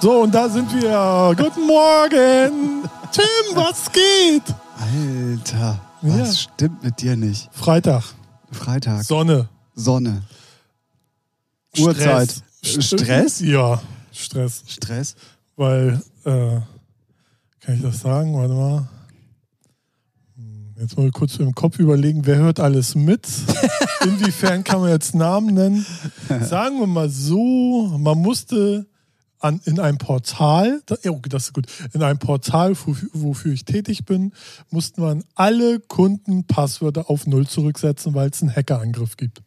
So, und da sind wir. Guten Morgen. Tim, was geht? Alter, was Ja. stimmt mit dir nicht? Freitag. Freitag, Sonne. Sonne, Uhrzeit. Stress. Stress? Ja, Stress. Stress. Weil, äh, kann ich das sagen? Warte mal. Jetzt mal kurz im Kopf überlegen, wer hört alles mit? Inwiefern kann man jetzt Namen nennen? Sagen wir mal so, man musste an, in einem Portal, da- okay, das ist gut, in einem Portal, wofür, wofür ich tätig bin, mussten man alle Kundenpasswörter auf Null zurücksetzen, weil es einen Hackerangriff gibt.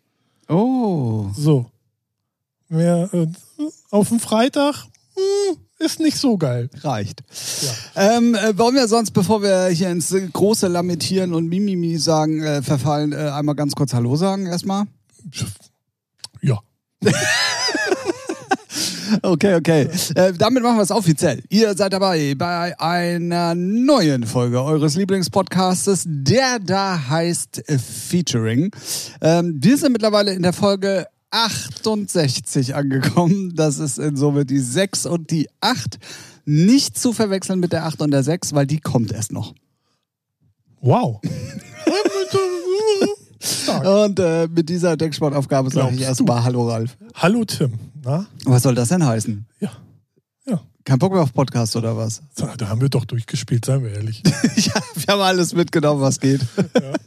Oh, So. Mehr, äh, auf dem Freitag hm, ist nicht so geil. reicht. Ja. Ähm, äh, wollen wir sonst, bevor wir hier ins große Lamentieren und Mimimi sagen, äh, verfallen, äh, einmal ganz kurz Hallo sagen erstmal? Ja. Okay, okay. Äh, damit machen wir es offiziell. Ihr seid dabei bei einer neuen Folge eures Lieblingspodcastes, der da heißt Featuring. Ähm, wir sind mittlerweile in der Folge 68 angekommen. Das ist insofern die 6 und die 8. Nicht zu verwechseln mit der 8 und der 6, weil die kommt erst noch. Wow. Und äh, mit dieser Decksportaufgabe sage ich erstmal Hallo Ralf. Hallo Tim. Na? Was soll das denn heißen? Ja. Ja. Kein Bock mehr auf Podcast oder was? Da haben wir doch durchgespielt, seien wir ehrlich. ja, wir haben alles mitgenommen, was geht.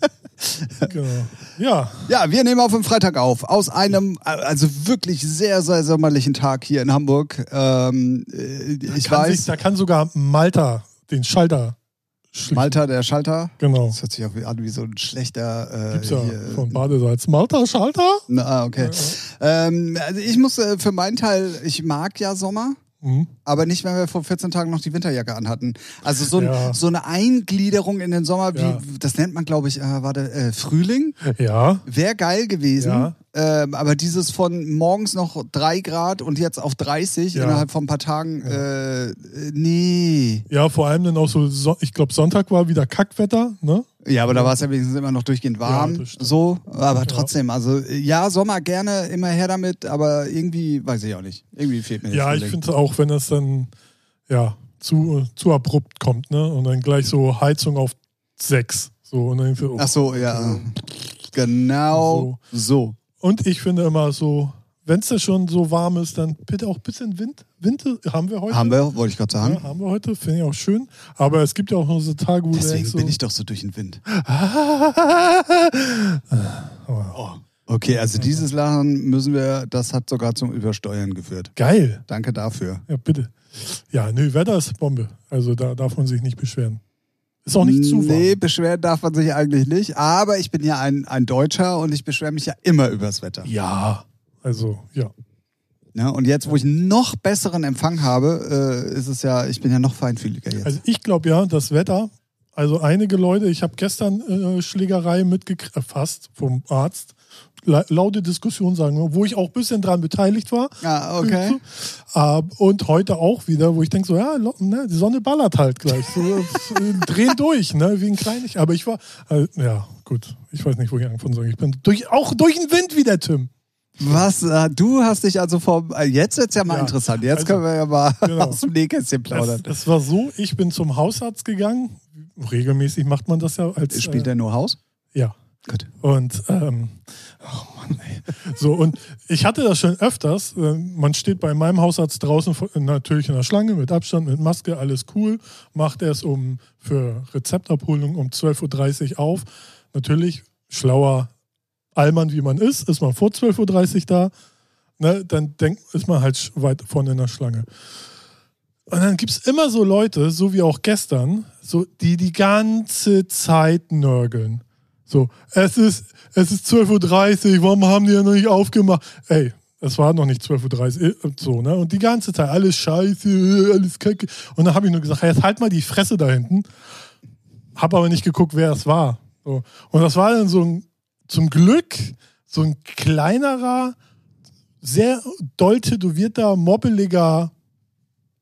genau. Ja. Ja, wir nehmen auf am Freitag auf. Aus einem, also wirklich sehr, sehr sommerlichen Tag hier in Hamburg. Ähm, äh, ich weiß, Sich, da kann sogar Malta den Schalter. Malta, der Schalter. Genau. Das hört sich auch wie- an wie so ein schlechter. Äh, Gibt's ja hier, von Badesalz. Malta Schalter? Na, ah, okay. Ähm, also ich muss äh, für meinen Teil, ich mag ja Sommer. Mhm. Aber nicht, wenn wir vor 14 Tagen noch die Winterjacke anhatten. Also so, ein, Ja. so eine Eingliederung in den Sommer, wie, Ja. das nennt man, glaube ich, äh, warte, äh, Frühling. Ja. Wäre geil gewesen. Ja. Ähm, aber dieses von morgens noch drei Grad und jetzt auf 30 Ja. innerhalb von ein paar Tagen, äh, nee. Ja, vor allem dann auch so, so ich glaube, Sonntag war wieder Kackwetter, ne? Ja, aber da war es ja wenigstens immer noch durchgehend warm. Ja, so, aber Ja. trotzdem, also ja, Sommer gerne, immer her damit, aber irgendwie, weiß ich auch nicht. Irgendwie fehlt mir Ja, das ich Frühling. finde auch, wenn das dann ja zu, zu abrupt kommt, ne? Und dann gleich so Heizung auf sechs. So, und dann irgendwie, oh. Ach so, ja. Genau so. Und ich finde immer so, wenn es schon so warm ist, dann bitte auch ein bisschen Wind. Wind haben wir heute. Haben wir, wollte ich gerade sagen. Ja, haben wir heute, finde ich auch schön. Aber es gibt ja auch noch so Tage, wo Deswegen so, bin ich doch so durch den Wind. Aber Okay, also dieses Lachen müssen wir, das hat sogar zum Übersteuern geführt. Geil. Danke dafür. Ja, bitte. Ja, nö, Wetter ist Bombe. Also da darf man sich nicht beschweren. Ist auch nicht zu warm. Nee, beschweren darf man sich eigentlich nicht. Aber ich bin ja ein, ein Deutscher und ich beschwere mich ja immer übers Wetter. Ja, also, ja. Ja, und jetzt, wo ich noch besseren Empfang habe, äh, ist es ja, ich bin ja noch feinfühliger jetzt. Also ich glaube ja, das Wetter, also einige Leute, ich habe gestern äh, Schlägerei mitgekriegt, fast vom Arzt, laute Diskussion sagen wo ich auch ein bisschen dran beteiligt war. ah, okay. Äh, und heute auch wieder, wo ich denke so, ja, ne, die Sonne ballert halt gleich. So, äh, drehen durch, ne, wie ein Kleinig. Aber ich war, äh, ja, gut, ich weiß nicht, wo ich anfangen soll. Ich bin durch, auch durch den Wind wieder, Tim. Was, äh, du hast dich also äh, jetzt wird's ja mal Ja, interessant. Jetzt also, können wir ja mal genau. aus dem Nähkästchen Es, plaudern. es war so, ich bin zum Hausarzt gegangen. Regelmäßig macht man das ja als. Spielt äh, er nur Haus? Ja. Gut. Und ähm, oh Mann, ey. So, und ich hatte das schon öfters. Äh, Man steht bei meinem Hausarzt draußen natürlich in der Schlange mit Abstand, mit Maske, alles cool. Macht erst um für Rezeptabholung um 12.30 Uhr auf. Natürlich, schlauer Allmann wie man ist, ist man vor 12.30 Uhr da. Ne, dann denk, ist man halt weit vorne in der Schlange. Und dann gibt es immer so Leute, so wie auch gestern, so, die die ganze Zeit nörgeln. So, es ist, es ist 12.30 Uhr, warum haben die ja noch nicht aufgemacht? Ey, es war noch nicht 12.30 Uhr, äh, so, ne? Und die ganze Zeit, alles scheiße, äh, alles kacke. Und dann habe ich nur gesagt, hey, jetzt halt mal die Fresse da hinten. Hab aber nicht geguckt, wer es war. So. Und das war dann so ein, zum Glück, so ein kleinerer, sehr doll tätowierter, mobbeliger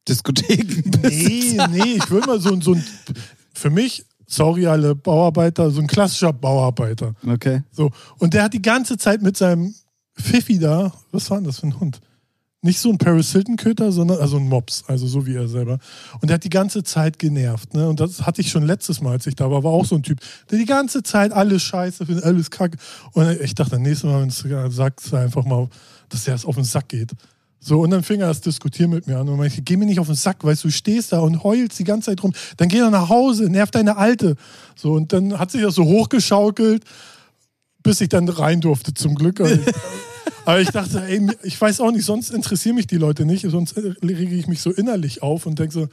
Diskotheken. Nee, nee, ich will mal so, ein- so ein, für mich, sorry alle Bauarbeiter, so ein klassischer Bauarbeiter. Okay. So. Und der hat die ganze Zeit mit seinem Pfiffi da, was war denn das für ein Hund? nicht so ein Paris Hilton-Köter, sondern also ein Mops, also so wie er selber. Und der hat die ganze Zeit genervt. Ne? Und das hatte ich schon letztes Mal, als ich da war, war auch so ein Typ, der die ganze Zeit alles scheiße findet, alles kacke. Und ich dachte, nächstes Mal, wenn du sagst, einfach mal, dass der es auf den Sack geht. So, und dann fing er das Diskutieren mit mir an und meinte, geh mir nicht auf den Sack, weißt du, du stehst da und heulst die ganze Zeit rum. Dann geh doch nach Hause, nerv deine Alte. So, und dann hat sich das so hochgeschaukelt, bis ich dann rein durfte, zum Glück. Aber ich dachte, ey, ich weiß auch nicht, sonst interessieren mich die Leute nicht, sonst rege ich mich so innerlich auf und denke so,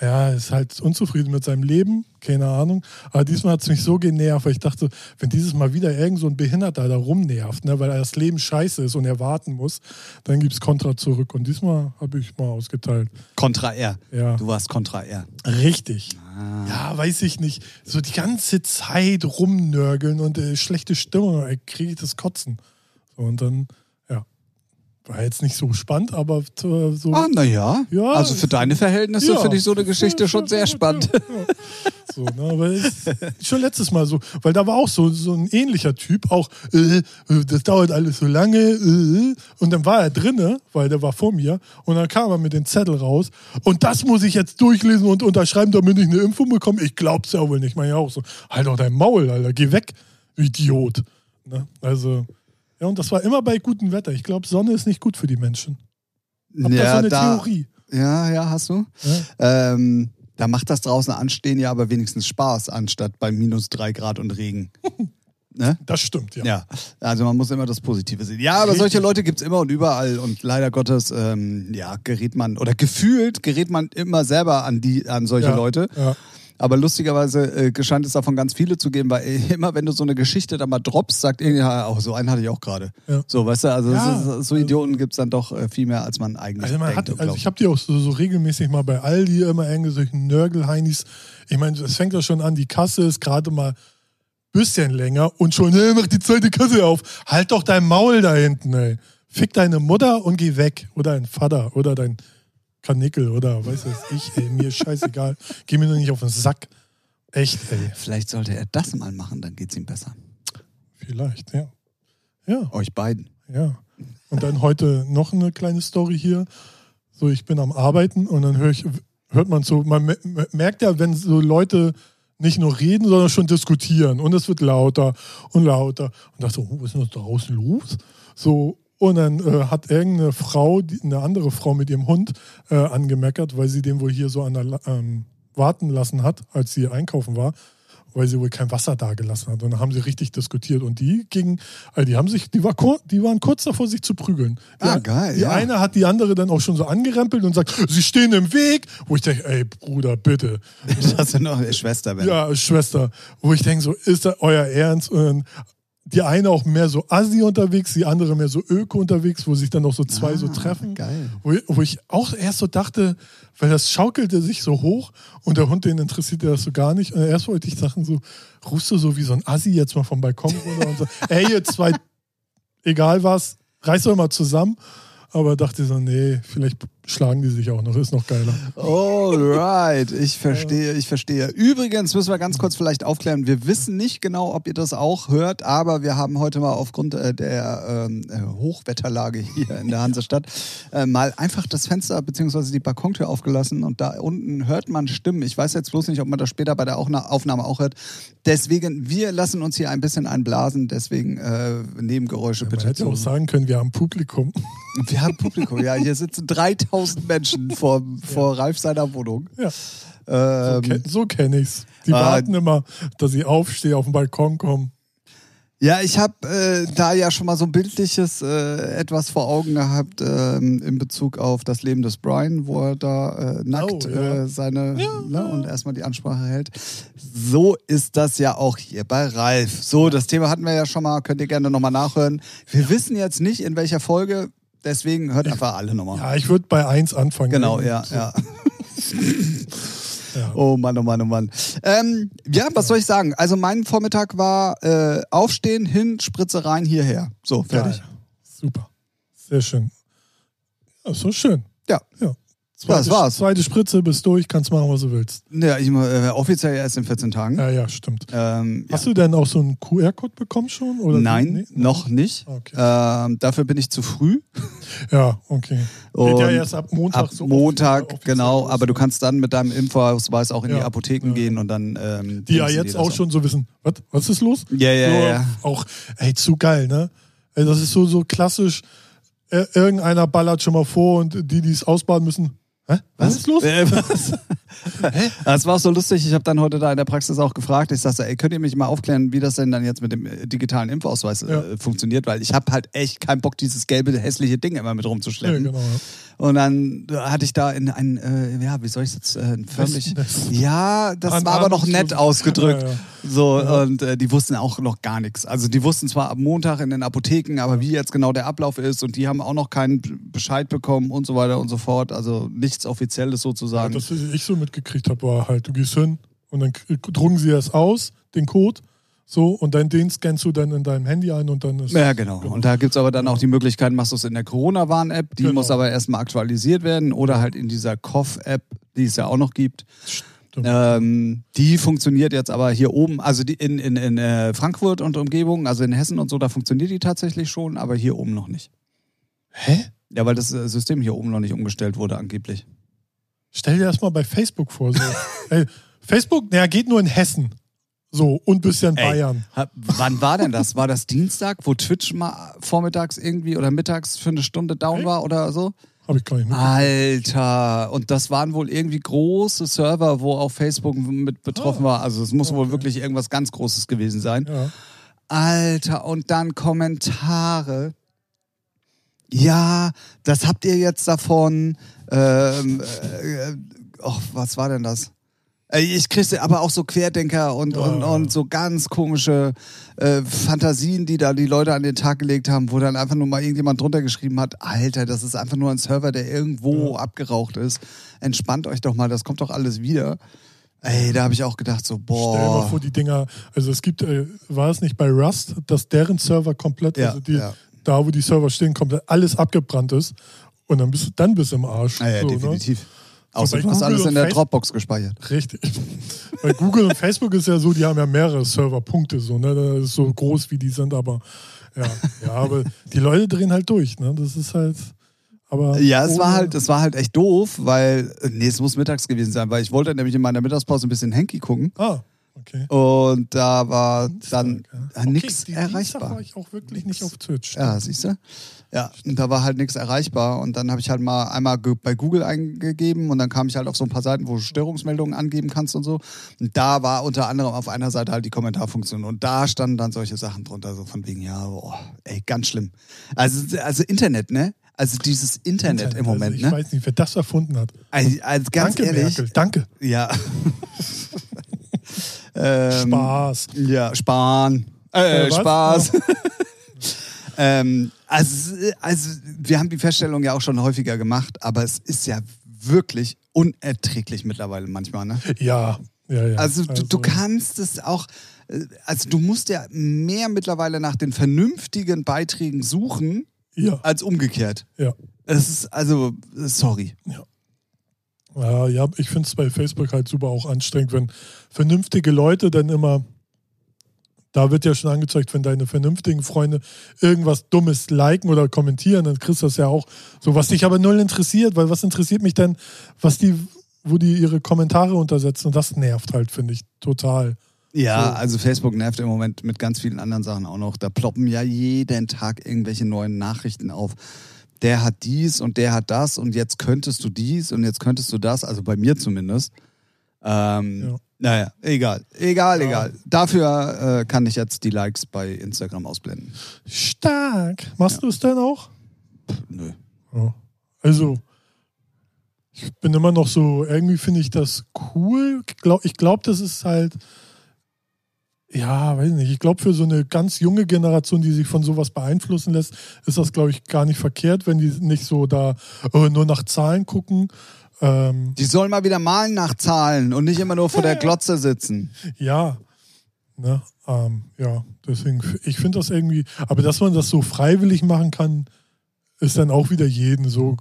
ja, ist halt unzufrieden mit seinem Leben, keine Ahnung. Aber diesmal hat es mich so genervt, weil ich dachte, wenn dieses Mal wieder irgend so ein Behinderter da rumnervt, ne, weil das Leben scheiße ist und er warten muss, dann gibt es Kontra zurück. Und diesmal habe ich mal ausgeteilt. Kontra R. Ja. Du warst Kontra R. Richtig. Ah. Ja, weiß ich nicht. So die ganze Zeit rumnörgeln und äh, schlechte Stimmung, kriege ich das Kotzen. So, und dann war jetzt nicht so spannend, aber äh, so. Ah, naja. Ja, also für deine Verhältnisse ja. finde ich so eine Geschichte ja, schon sehr spannend. So, ne, aber schon letztes Mal so, weil da war auch so, so ein ähnlicher Typ, auch, äh, das dauert alles so lange, äh, und dann war er drinne, weil der war vor mir, und dann kam er mit dem Zettel raus, und das muss ich jetzt durchlesen und unterschreiben, damit ich eine Impfung bekomme. Ich glaub's ja wohl nicht, meine ja auch so. Halt doch dein Maul, Alter, geh weg, Idiot. Ne? Also. Ja, und das war immer bei gutem Wetter. Ich glaube, Sonne ist nicht gut für die Menschen. Hab ja, das so eine da, Theorie? Ja, ja, hast du. Ja. Ähm, da macht das draußen anstehen ja aber wenigstens Spaß, anstatt bei minus drei Grad und Regen. Ne? Das stimmt, ja. Ja, also man muss immer das Positive sehen. Ja, aber solche Leute gibt es immer und überall und leider Gottes, ähm, ja, gerät man oder gefühlt gerät man immer selber an die, an solche ja, Leute. Ja. Aber lustigerweise äh, scheint es davon ganz viele zu geben, weil äh, immer wenn du so eine Geschichte da mal droppst, sagt irgendjemand, auch oh, so einen hatte ich auch gerade. Ja. So, weißt du, also ja. so, so, Idioten gibt es dann doch äh, viel mehr, als man eigentlich also man denkt. Hat, also ich habe die auch so, so, regelmäßig mal bei Aldi immer irgendwelche Nörgelheinis. Ich meine, es fängt ja schon an, die Kasse ist gerade mal bisschen länger und schon, hey, mach die zweite Kasse auf. Halt doch dein Maul da hinten, ey. Fick deine Mutter und geh weg. Oder dein Vater oder dein Kanickel oder weiß es ich, ey, mir ist scheißegal. Geh mir nur nicht auf den Sack. Echt, ey. Vielleicht sollte er das mal machen, dann geht's ihm besser. Vielleicht, ja. Ja. Euch beiden. Ja. Und dann heute noch eine kleine Story hier. So, ich bin am Arbeiten und dann hör ich, hört man so, man merkt ja, wenn so Leute nicht nur reden, sondern schon diskutieren und es wird lauter und lauter. Und dachte, oh, was ist denn da draußen los? So, und dann äh, hat irgendeine Frau, die, eine andere Frau mit ihrem Hund äh, angemeckert, weil sie den wohl hier so an der, ähm, warten lassen hat, als sie einkaufen war, weil sie wohl kein Wasser da gelassen hat. Und dann haben sie richtig diskutiert. Und die gingen, also die haben sich, die, war die waren kurz davor, sich zu prügeln. Die, ah, geil. Die ja. eine hat die andere dann auch schon so angerempelt und sagt, sie stehen im Weg. Wo ich denke, ey, Bruder, bitte. Das ist noch eine Schwester, Ben. Ja, Schwester. Wo ich denke, so, ist das euer Ernst? Und die eine auch mehr so Assi unterwegs, die andere mehr so Öko unterwegs, wo sich dann noch so zwei ah, so treffen. Geil. Wo, wo, ich auch erst so dachte, weil das schaukelte sich so hoch und der Hund, den interessierte das so gar nicht. Und erst wollte ich sagen, so, rufst du so wie so ein Assi jetzt mal vom Balkon runter und so, ey, ihr zwei, egal was, reißt euch mal zusammen. Aber dachte so, nee, vielleicht schlagen die sich auch noch, ist noch geiler. Alright, ich verstehe, ich verstehe. Übrigens müssen wir ganz kurz vielleicht aufklären, wir wissen nicht genau, ob ihr das auch hört, aber wir haben heute mal aufgrund äh, der ähm, äh, Hochwetterlage hier in der Hansestadt äh, mal einfach das Fenster bzw. die Balkontür aufgelassen und da unten hört man Stimmen. Ich weiß jetzt bloß nicht, ob man das später bei der Aufnahme auch hört. Deswegen, wir lassen uns hier ein bisschen einblasen, deswegen äh, Nebengeräusche ja, bitte. Man hätte auch sagen können, wir haben Publikum. Wir haben Publikum, ja. Hier sitzen 3000 Menschen vor, vor ja. Ralf seiner Wohnung. Ja. Ähm, so, so kenne ich's. Die äh, warten immer, dass ich aufstehe, auf den Balkon komme. Ja, ich habe äh, da ja schon mal so ein bildliches äh, etwas vor Augen gehabt ähm, in Bezug auf das Leben des Brian, wo er da äh, nackt oh, ja. Äh, seine ja, ne, und erstmal die Ansprache hält. So ist das ja auch hier bei Ralf. So, das Thema hatten wir ja schon mal, könnt ihr gerne nochmal nachhören. Wir wissen jetzt nicht, in welcher Folge Deswegen hört einfach alle nochmal. Ja, ich würde bei 1 anfangen. Genau, ja, so. ja. ja. Oh Mann, oh Mann, oh Mann. Ähm, ja, was soll ich sagen? Also mein Vormittag war äh, aufstehen, hin, Spritze rein, hierher. So, fertig. Geil. Super. Sehr schön. Ja, so schön. Ja. ja. Zweite, das war's. Zweite Spritze, bist durch, kannst machen, was du willst. Ja, ich, äh, offiziell erst in 14 Tagen. Ja, ja, stimmt. Ähm, ja. Hast du denn auch so einen QR-Code bekommen schon? Oder Nein, Nee? noch nicht. Okay. Ähm, dafür bin ich zu früh. Ja, okay. Geht Und ja erst ab Montag ab so Montag, genau. los, Aber du kannst dann mit deinem Impfausweis auch in die Ja, Apotheken ja. gehen und dann. Ähm, Die ja jetzt dir auch schon so wissen, was, was ist los? Ja, ja, so, ja. Auch, ey, zu geil, ne? Ey, das ist so, so klassisch, irgendeiner ballert schon mal vor und die, die es ausbaden müssen, hä? Was ist los? Äh, was? Das war auch so lustig. Ich habe dann heute da in der Praxis auch gefragt. Ich sagte, ey, könnt ihr mich mal aufklären, wie das denn dann jetzt mit dem äh, digitalen Impfausweis äh, Ja. funktioniert? Weil ich habe halt echt keinen Bock, dieses gelbe, hässliche Ding immer mit Ja, rumzuschleppen. genau. Ja. Und dann hatte ich da in ein, äh, ja, wie soll ich jetzt äh, förmlich. Ja, das war aber noch nett ausgedrückt. Ja, ja. So, Ja. und äh, die wussten auch noch gar nichts. Also die wussten zwar am Montag in den Apotheken, aber wie jetzt genau der Ablauf ist und die haben auch noch keinen Bescheid bekommen und so weiter und so fort. Also nichts Offizielles sozusagen. Das, was ich so mitgekriegt habe, war halt, du gehst hin und dann drucken sie es aus, den Code, so, und dann den scannst du dann in deinem Handy ein und dann ist. Ja, genau. Und da gibt es aber dann auch die Möglichkeit, machst du es in der Corona-Warn-App, die Genau. muss aber erstmal aktualisiert werden oder halt in dieser Cough-App, die es ja auch noch gibt. Ähm, die funktioniert jetzt aber hier oben, also in, in, in äh, Frankfurt und Umgebung, also in Hessen und so, da funktioniert die tatsächlich schon, aber hier oben noch nicht. Hä? Ja, weil das äh, System hier oben noch nicht umgestellt wurde, angeblich. Stell dir das mal bei Facebook vor. So. Ey, Facebook, naja, geht nur in Hessen. So, und bisschen Ey. Bayern. Wann war denn das? War das Dienstag, wo Twitch mal vormittags irgendwie oder mittags für eine Stunde down Ey. war oder so? Habe ich gar nicht. Alter, und das waren wohl irgendwie große Server, wo auch Facebook mit betroffen Ah. war. Also es muss wohl Okay. wirklich irgendwas ganz Großes gewesen sein. Ja. Alter, und dann Kommentare. Ja, das habt ihr jetzt davon. Ähm, äh, och, was war denn das? Äh, Ich kriegte aber auch so Querdenker und, Ja. und, und so ganz komische äh, Fantasien, die da die Leute an den Tag gelegt haben, wo dann einfach nur mal irgendjemand drunter geschrieben hat, Alter, das ist einfach nur ein Server, der irgendwo Ja. abgeraucht ist. Entspannt euch doch mal, das kommt doch alles wieder. Ey, da habe ich auch gedacht, so, Stell dir mal boah. vor, die Dinger, also es gibt, äh, war es nicht bei Rust, dass deren Server komplett, Ja, also die, ja. da wo die Server stehen, komplett alles abgebrannt ist und dann bist du, dann bist du im Arsch. Ja, ja, so, ne? definitiv. bei Außer du hast alles in der Facebook- Dropbox gespeichert. Richtig. Bei Google und Facebook ist ja so, die haben ja mehrere Serverpunkte, so, ne? Das ist so groß, wie die sind, aber ja, ja, aber die Leute drehen halt durch, ne? Das ist halt. Aber Ja, es war halt, es war halt echt doof, weil, nee, es muss mittags gewesen sein, weil ich wollte nämlich in meiner Mittagspause ein bisschen Henky gucken Ah, okay. und da war dann ja. äh, Okay, nichts die- Dienstag erreichbar. war ich auch wirklich nicht auf Twitch. Ja, siehst du? Ja, und da war halt nichts erreichbar und dann habe ich halt mal einmal bei Google eingegeben und dann kam ich halt auf so ein paar Seiten, wo du Störungsmeldungen angeben kannst und so. Und da war unter anderem auf einer Seite halt die Kommentarfunktion und da standen dann solche Sachen drunter, so von wegen, ja, boah, ey, ganz schlimm. Also, also Internet, ne? Also dieses Internet, im Moment, also ich ne? weiß nicht, wer das erfunden hat. Also, also ganz danke, ehrlich, Merkel, danke. ja. ähm, Spaß. Ja, sparen. Äh, Äh? Spaß. ähm, also, also, wir haben die Feststellung ja auch schon häufiger gemacht, aber es ist ja wirklich unerträglich mittlerweile manchmal. Ne? Ja, ja, ja. Also, du, du kannst es auch, äh, also du musst ja mehr mittlerweile nach den vernünftigen Beiträgen suchen, Ja, als umgekehrt. ja. Es ist, also, sorry. Ja, ja ich finde es bei Facebook halt super auch anstrengend, wenn vernünftige Leute dann immer, da wird ja schon angezeigt, wenn deine vernünftigen Freunde irgendwas Dummes liken oder kommentieren, dann kriegst du das ja auch so, was dich aber null interessiert, weil was interessiert mich denn, was die, wo die ihre Kommentare untersetzen und das nervt halt, finde ich, total. Ja, So. also Facebook nervt im Moment mit ganz vielen anderen Sachen auch noch. Da ploppen ja jeden Tag irgendwelche neuen Nachrichten auf. Der hat dies und der hat das und jetzt könntest du dies und jetzt könntest du das, also bei mir zumindest. Ähm, Ja. Naja, egal, egal, Ja. egal. Dafür äh, kann ich jetzt die Likes bei Instagram ausblenden. Stark. Machst du es denn auch? Nö. Ja. Also, ich bin immer noch so, irgendwie finde ich das cool. Ich glaube, das ist halt, ja, weiß nicht, ich glaube, für so eine ganz junge Generation, die sich von sowas beeinflussen lässt, ist das, glaube ich, gar nicht verkehrt, wenn die nicht so da äh, nur nach Zahlen gucken. Ähm, Die sollen mal wieder malen nach Zahlen und nicht immer nur vor der Glotze sitzen. ja, ne, ähm, ja, deswegen, ich finde das irgendwie, aber dass man das so freiwillig machen kann, ist dann auch wieder jeden so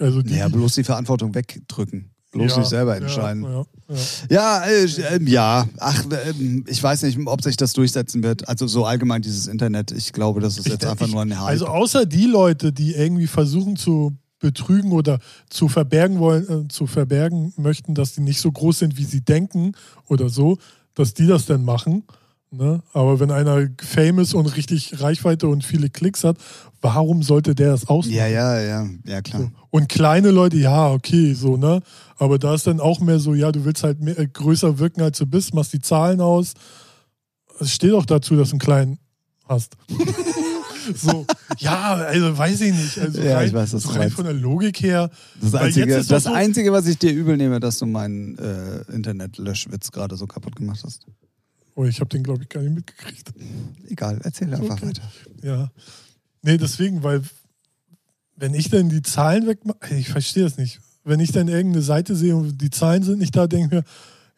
Also die, Ja, bloß die Verantwortung wegdrücken. Bloß Ja, sich selber entscheiden. Ja, ja. Ja, äh, ja. Ach, ähm, ich weiß nicht, ob sich das durchsetzen wird. Also so allgemein dieses Internet. Ich glaube, das ist Ich jetzt einfach ich- nur ein Hype. Also außer die Leute, die irgendwie versuchen zu betrügen oder zu verbergen wollen, äh, zu verbergen möchten, dass die nicht so groß sind, wie sie denken oder so, dass die das dann machen. Ne? Aber wenn einer famous und richtig Reichweite und viele Klicks hat, warum sollte der das ausmachen? ja, ja, ja, ja, klar. So. Und kleine Leute, ja, okay, so, ne? Aber da ist dann auch mehr so, ja, du willst halt mehr, äh, größer wirken, als du bist, machst die Zahlen aus. Es steht auch dazu, dass du einen kleinen hast. so, ja, also weiß ich nicht. Also Ja, rein, ich weiß, was so rein von der Logik her. Das, Einzige, das so- Einzige, was ich dir übel nehme, dass du meinen äh, Internet-Löschwitz gerade so kaputt gemacht hast. Oh, ich habe den, glaube ich, gar nicht mitgekriegt. Egal, erzähl einfach Okay. weiter. Ja. Nee, deswegen, weil wenn ich dann die Zahlen wegmache, ich verstehe das nicht. Wenn ich dann irgendeine Seite sehe und die Zahlen sind nicht da, denke ich mir,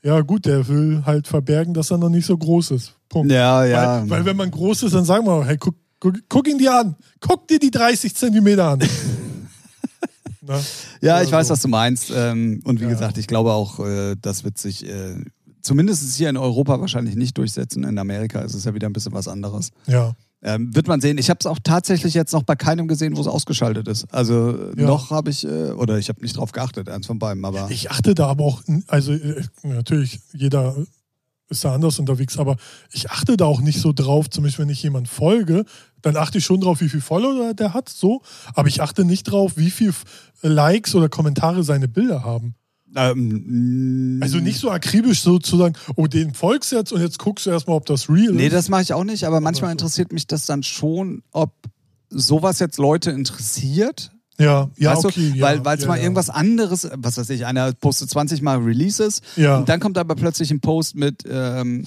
ja gut, der will halt verbergen, dass er noch nicht so groß ist. Punkt. Ja, ja. Weil, weil wenn man groß ist, dann sagen wir, hey, guck, guck, guck ihn dir an. Guck dir die 30 Zentimeter an. Na? Ja, ich Oder weiß, so. was du meinst. Ähm, und wie Ja. gesagt, ich glaube auch, äh, das wird sich äh, zumindest hier in Europa wahrscheinlich nicht durchsetzen. In Amerika ist es ja wieder ein bisschen was anderes. Ja. Ähm, wird man sehen. Ich habe es auch tatsächlich jetzt noch bei keinem gesehen, wo es ausgeschaltet ist. Also Ja. noch habe ich, äh, oder ich habe nicht drauf geachtet, eins von beiden, aber. Ich achte da aber auch, also äh, natürlich, jeder ist da anders unterwegs, aber ich achte da auch nicht so drauf, zum Beispiel, wenn ich jemand folge, dann achte ich schon drauf, wie viel Follower der hat, so, aber ich achte nicht drauf, wie viel Likes oder Kommentare seine Bilder haben. ähm, Also nicht so akribisch sozusagen, oh, den folgst du jetzt und jetzt guckst du erstmal, ob das real Nee, ist. das mache ich auch nicht, aber manchmal interessiert mich das dann schon, ob sowas jetzt Leute interessiert. Ja, ja, weißt okay. du? ja, Weil es ja, mal ja. irgendwas anderes, was weiß ich, einer postet 20 Mal Releases Ja. und dann kommt aber plötzlich ein Post mit ähm,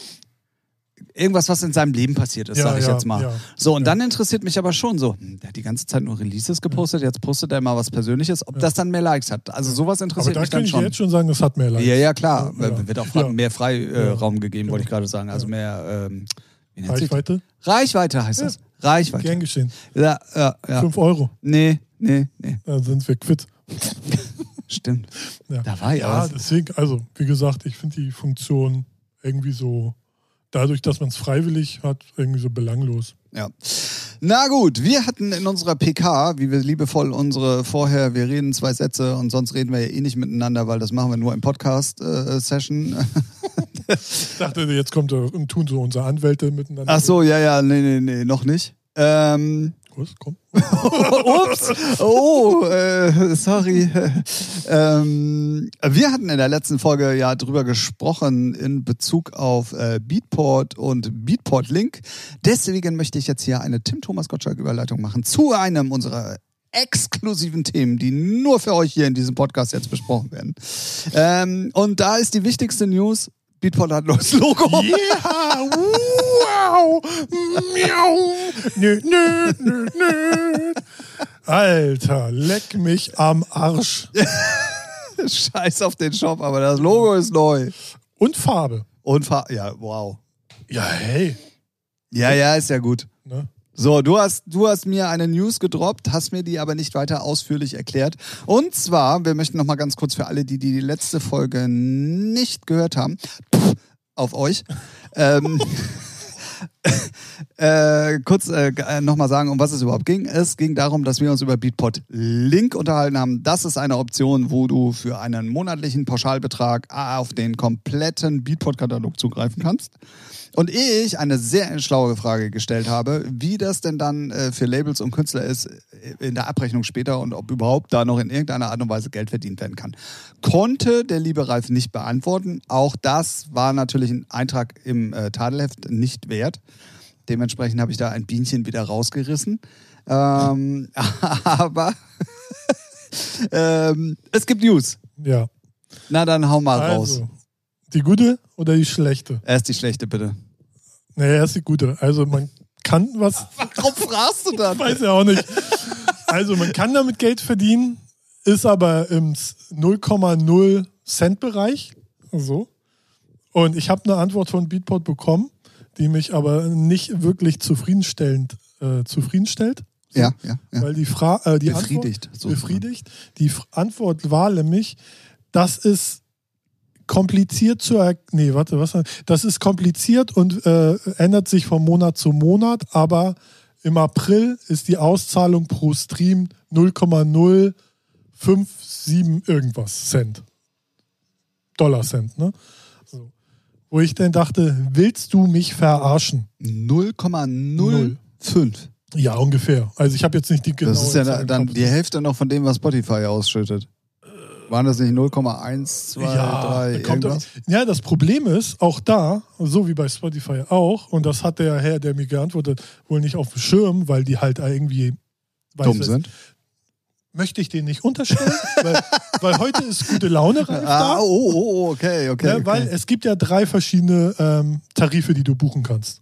irgendwas, was in seinem Leben passiert ist, Ja, sag ich ja, jetzt mal. ja. So, und Ja. dann interessiert mich aber schon so, hm, der hat die ganze Zeit nur Releases gepostet, jetzt postet er mal was Persönliches, ob das dann mehr Likes hat. Also sowas Aber interessiert da mich kann dann ich schon. jetzt schon sagen, das hat mehr Likes. Ja, ja, klar. Ja, ja. Wird auch Ja. mehr Freiraum Ja. gegeben, Ja. wollte ich gerade sagen. Also mehr ähm? Reichweite? Reichweite heißt Ja. das. Reichweite. Gern geschehen. Ja, ja, ja. 5 Euro, Nee, nee, nee. dann sind wir quitt. Stimmt. Ja. Da war ja, Ja, deswegen, also wie gesagt, ich finde die Funktion irgendwie so, dadurch, dass man es freiwillig hat, irgendwie so belanglos. Ja. Na gut, wir hatten in unserer PK, wie wir liebevoll unsere vorher, wir reden zwei Sätze und sonst reden wir ja eh nicht miteinander, weil das machen wir nur im Podcast-Session. Ich dachte, jetzt kommt und tun so unsere Anwälte miteinander. Ach so, ja, ja, nee, nee, nee, noch nicht. Ähm, Was? Komm. Ups, oh, äh, sorry. ähm, wir hatten in der letzten Folge ja drüber gesprochen in Bezug auf äh, Beatport und Beatport Link. Deswegen möchte ich jetzt hier eine Tim Thomas Gottschalk-Überleitung machen zu einem unserer exklusiven Themen, die nur für euch hier in diesem Podcast jetzt besprochen werden. Ähm, und da ist die wichtigste News. Beatport hat neues Logo. Yeah! Wow! Miau! Nö, nö, nö, nö. Alter, leck mich am Arsch. Scheiß auf den Shop, aber das Logo ist neu. Und Farbe. Und Fa ja, wow. Ja, hey. Ja, ja, ist ja gut. So, du hast, du hast mir eine News gedroppt, hast mir die aber nicht weiter ausführlich erklärt. Und zwar, wir möchten noch mal ganz kurz für alle, die die letzte Folge nicht gehört haben, pff, auf euch, ähm, äh, kurz äh, äh, nochmal sagen, um was es überhaupt ging. Es ging darum, dass wir uns über Beatport Link unterhalten haben. Das ist eine Option, wo du für einen monatlichen Pauschalbetrag auf den kompletten Beatport-Katalog zugreifen kannst. Und ich eine sehr schlaue Frage gestellt habe, wie das denn dann äh, für Labels und Künstler ist äh, in der Abrechnung später und ob überhaupt da noch in irgendeiner Art und Weise Geld verdient werden kann. Konnte der liebe Ralf nicht beantworten. Auch das war natürlich ein Eintrag im äh, Tadelheft nicht wert. Dementsprechend habe ich da ein Bienchen wieder rausgerissen. Ähm, aber ähm, es gibt News. Ja. Na dann hau mal raus. Also, die gute oder die schlechte? Erst die schlechte, bitte. Nee, erst die gute. Also man kann was, Warum fragst du dann? weiß ja auch nicht. Also man kann damit Geld verdienen, ist aber im 0,0 Cent Bereich. So. Und ich habe eine Antwort von Beatport bekommen, die mich aber nicht wirklich zufriedenstellend äh, zufriedenstellt. So, Ja, ja, ja. Weil die, Fra äh, die Befriedigt, Antwort, befriedigt. Die F Antwort war nämlich, das ist kompliziert zu er nee, warte, was? Das ist kompliziert und äh, ändert sich von Monat zu Monat, aber im April ist die Auszahlung pro Stream 0,057 irgendwas Cent. Dollar Cent, ne? So. Wo ich dann dachte, willst du mich verarschen? 0,05. Ja, ungefähr. Also ich habe jetzt nicht die genaue Das ist ja dann Kopf. die Hälfte noch von dem, was Spotify ausschüttet. Waren das nicht 0,1, 2, 3, kommt irgendwas? ja, das Problem ist, auch da, so wie bei Spotify auch, und das hat der Herr, der mir geantwortet, wohl nicht auf dem Schirm, weil die halt irgendwie Dumm sind. Möchte ich den nicht unterstellen, weil, weil heute ist gute Laune Ah, da. oh, oh, oh, okay, okay. ne, okay. Weil es gibt ja drei verschiedene ähm, Tarife, die du buchen kannst.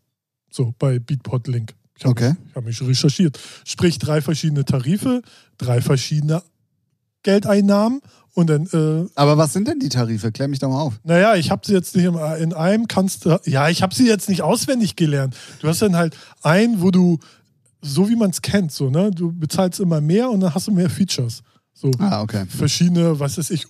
So, bei Beatport Link. Ich habe Okay. ich hab mich recherchiert. Sprich, drei verschiedene Tarife, drei verschiedene Geldeinnahmen und dann äh, Aber was sind denn die Tarife? Klär mich doch mal auf. Naja, ich habe sie jetzt nicht im, in einem kannst du, ja, ich habe sie jetzt nicht auswendig gelernt. Du hast dann halt ein, wo du, so wie man es kennt, so, ne, du bezahlst immer mehr und dann hast du mehr Features. So Ah, okay. verschiedene, was weiß ich,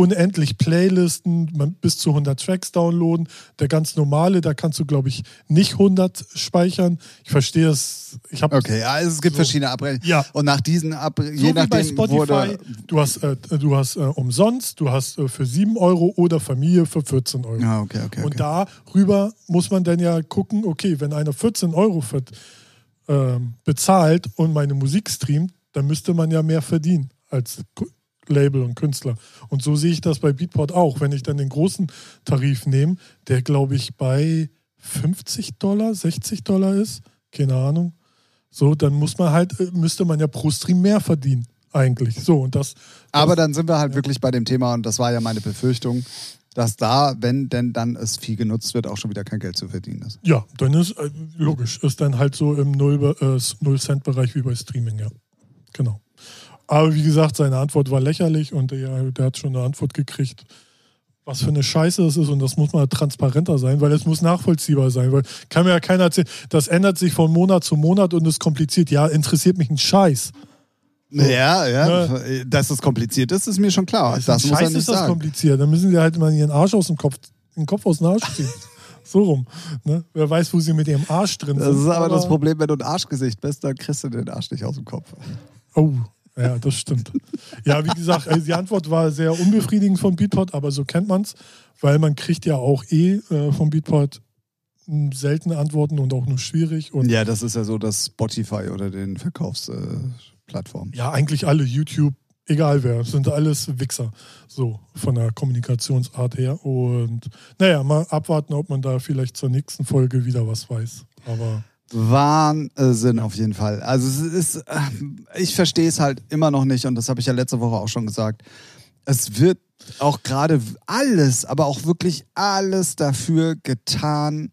unendlich Playlisten, man, bis zu 100 Tracks downloaden. Der ganz normale, da kannst du, glaube ich, nicht 100 speichern. Ich verstehe es. Ich Okay, ja, es gibt So. verschiedene Abrechnungen. Ja. Und nach diesen Ab so je wie bei nachdem Spotify, wurde. du hast, äh, du hast äh, umsonst, du hast äh, für 7 Euro oder Familie für 14 Euro. Ah, okay, okay. Und okay. darüber muss man dann ja gucken, okay, wenn einer 14 Euro für, ähm, bezahlt und meine Musik streamt, dann müsste man ja mehr verdienen als Label und Künstler. Und so sehe ich das bei Beatport auch. Wenn ich dann den großen Tarif nehme, der glaube ich bei 50 Dollar, 60 Dollar ist, keine Ahnung. So, dann muss man halt, äh, müsste man ja pro Stream mehr verdienen, eigentlich. So, und das, Aber dann sind wir halt wirklich bei dem Thema, und das war ja meine Befürchtung, dass da, wenn denn dann es viel genutzt wird, auch schon wieder kein Geld zu verdienen ist. Ja, dann ist äh, logisch, ist dann halt so im Null- äh, Null-Cent-Bereich wie bei Streaming, ja. Genau. Aber wie gesagt, seine Antwort war lächerlich und der, der hat schon eine Antwort gekriegt, was für eine Scheiße das ist und das muss mal transparenter sein, weil es muss nachvollziehbar sein, weil kann mir ja keiner erzählen, das ändert sich von Monat zu Monat und ist kompliziert. Ja, interessiert mich ein Scheiß. Ja, ja. Dass es kompliziert ist, ist mir schon klar. Das ein muss Scheiß nicht ist das sagen. kompliziert. Dann müssen sie halt mal ihren Arsch aus dem Kopf, den Kopf aus dem Arsch ziehen. so rum. Ne? Wer weiß, wo sie mit ihrem Arsch drin sind. Das ist aber das Problem, wenn du ein Arschgesicht bist, dann kriegst du den Arsch nicht aus dem Kopf. Oh, ja, das stimmt. Ja, wie gesagt, also die Antwort war sehr unbefriedigend von Beatport, aber so kennt man es, weil man kriegt ja auch eh äh, von Beatport seltene Antworten und auch nur schwierig. Und Ja, das ist ja so das Spotify oder den Verkaufsplattformen. Äh, Plattformen. ja, eigentlich alle YouTube, egal wer, sind alles Wichser, so von der Kommunikationsart her. Und naja, mal abwarten, ob man da vielleicht zur nächsten Folge wieder was weiß. Aber Wahnsinn auf jeden Fall. Also es ist, äh, ich verstehe es halt immer noch nicht und das habe ich ja letzte Woche auch schon gesagt. Es wird auch gerade alles, aber auch wirklich alles dafür getan,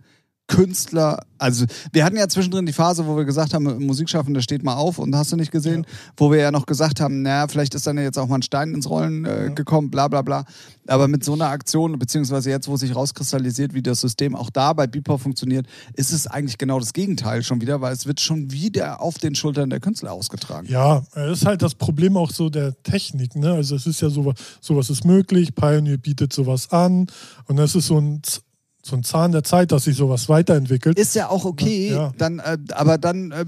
Künstler, also wir hatten ja zwischendrin die Phase, wo wir gesagt haben, Musikschaffende steht mal auf und hast du nicht gesehen, wo wir ja noch gesagt haben, naja, vielleicht ist dann jetzt auch mal ein Stein ins Rollen äh, gekommen, bla bla bla. Aber mit so einer Aktion, beziehungsweise jetzt, wo sich rauskristallisiert, wie das System auch da bei Beatport funktioniert, ist es eigentlich genau das Gegenteil schon wieder, weil es wird schon wieder auf den Schultern der Künstler ausgetragen. Ja, das ist halt das Problem auch so der Technik. Ne? Also es ist ja sowas, sowas ist möglich, Pioneer bietet sowas an und das ist so ein, so ein Zahn der Zeit, dass sich sowas weiterentwickelt. Ist ja auch okay, Ja. dann, äh, aber dann, äh,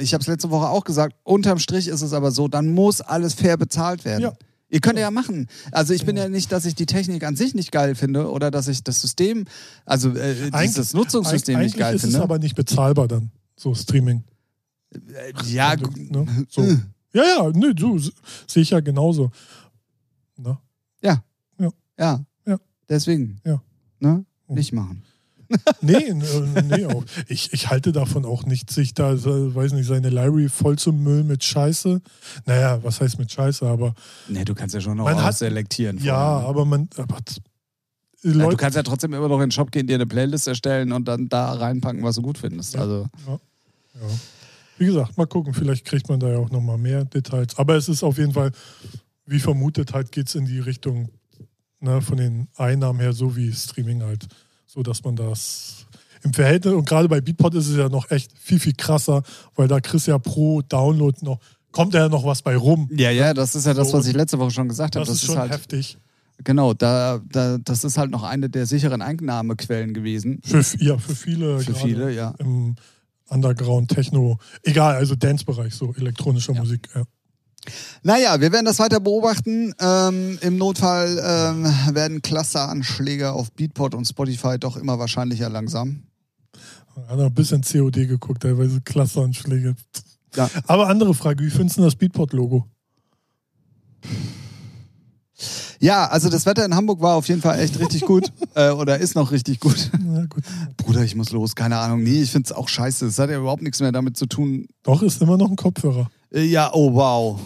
ich habe es letzte Woche auch gesagt, unterm Strich ist es aber so, dann muss alles fair bezahlt werden. Ja. Ihr könnt ja machen. Also ich bin ja nicht, dass ich die Technik an sich nicht geil finde oder dass ich das System, also äh, dieses Nutzungssystem Eig- nicht geil eigentlich ist finde. es aber nicht bezahlbar dann, so Streaming. Äh, ja, Also, ne? so. Äh. Ja, ja, nö, du, sehe ich ja genauso. Ne? ja. Ja. Deswegen. Ja. Ne? Oh. Nicht machen. Nee, äh, nee auch. Ich, ich halte davon auch nicht, sich da, äh, weiß nicht, seine Library voll zu müllen mit Scheiße. Naja, was heißt mit Scheiße, aber Nee, du kannst ja schon noch hat- selektieren. ja, aber man, aber Ja, du kannst ja trotzdem immer noch in den Shop gehen, dir eine Playlist erstellen und dann da reinpacken, was du gut findest. Ja. Also ja. Wie gesagt, mal gucken, vielleicht kriegt man da ja auch nochmal mehr Details. Aber es ist auf jeden Fall, wie vermutet, halt geht es in die Richtung ne, von den Einnahmen her, so wie Streaming halt. So dass man das. im Verhältnis, und gerade bei Beatport ist es ja noch echt viel, viel krasser, weil da kriegst du ja pro Download noch, kommt ja noch was bei rum. Ja, ja, das ist ja das, So, was ich letzte Woche schon gesagt habe. Das, ist schon halt, heftig. genau, da, da, das ist halt noch eine der sicheren Einnahmequellen gewesen. Für, ja, für viele. Für viele, ja. Im Underground, Techno, egal, also Dance-Bereich, so elektronischer Ja. Musik. Ja. Naja, wir werden das weiter beobachten. Ähm, Im Notfall ähm, werden Clusteranschläge auf Beatport und Spotify doch immer wahrscheinlicher langsam. Hat noch ein bisschen COD geguckt, teilweise Klasseanschläge. Ja. Aber andere Frage, wie findest du das Beatport-Logo? Ja, also das Wetter in Hamburg war auf jeden Fall echt richtig gut. äh, oder ist noch richtig gut. Na gut. Bruder, ich muss los, keine Ahnung. Nee, ich find's auch scheiße. Es hat ja überhaupt nichts mehr damit zu tun. Doch, ist immer noch ein Kopfhörer. Äh, ja, oh wow.